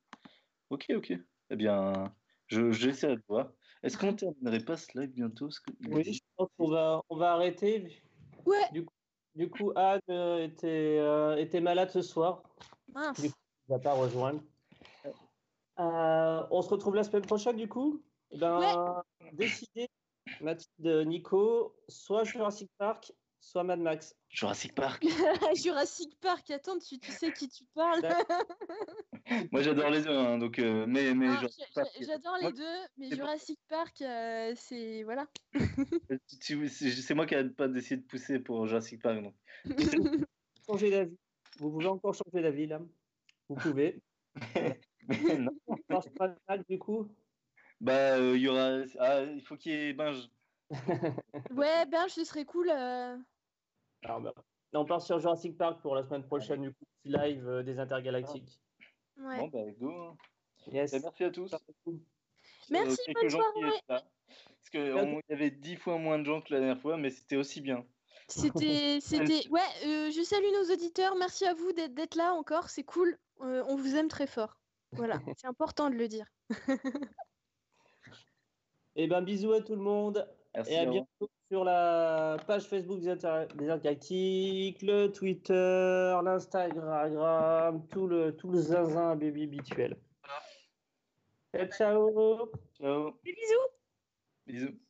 Ok, ok. Eh bien, je, j'essaierai de voir. Est-ce qu'on terminerait pas ce live bientôt?
Oui, je pense qu'on va, on va arrêter.
Ouais.
Du coup, du coup Anne euh, était, euh, était malade ce soir.
Mince.
Du coup, va pas rejoindre. Euh, on se retrouve la semaine prochaine, du coup? Eh ben, ouais. décidez, Mathilde, Nico, soit Jurassic Park, soit Mad Max.
Jurassic Park.
Jurassic Park, attends, tu, tu sais qui tu parles.
Moi j'adore les deux, hein, donc euh, mais mais
j'adore les deux, mais Jurassic Park, euh, c'est voilà.
c'est moi qui n'arrête pas d'essayer de pousser pour Jurassic Park. Donc.
changer d'avis. Vous pouvez encore changer d'avis là. Vous pouvez. non, pas du coup.
Bah, il y aura. Ah, il faut qu'il y ait Binge.
ouais, Binge, ce serait cool. Euh.
Alors, bah, on part sur Jurassic Park pour la semaine prochaine, du coup, live euh, des intergalactiques.
Ouais.
Bon, bah, go. Hein. Yes. Bah, merci à tous.
Merci, euh, bonne soirée.
Parce qu'il y avait dix fois moins de gens que la dernière fois, mais c'était aussi bien.
C'était, c'était, ouais. je salue nos auditeurs. Merci à vous d'être là encore. C'est cool. on vous aime très fort. Voilà, c'est important de le dire.
Et eh ben bisous à tout le monde. et à bientôt sur la page Facebook des, Intergalactiques, le Twitter, l'Instagram, tout le, tout le zinzin baby habituel. ciao.
Ciao.
bisous.
Bisous.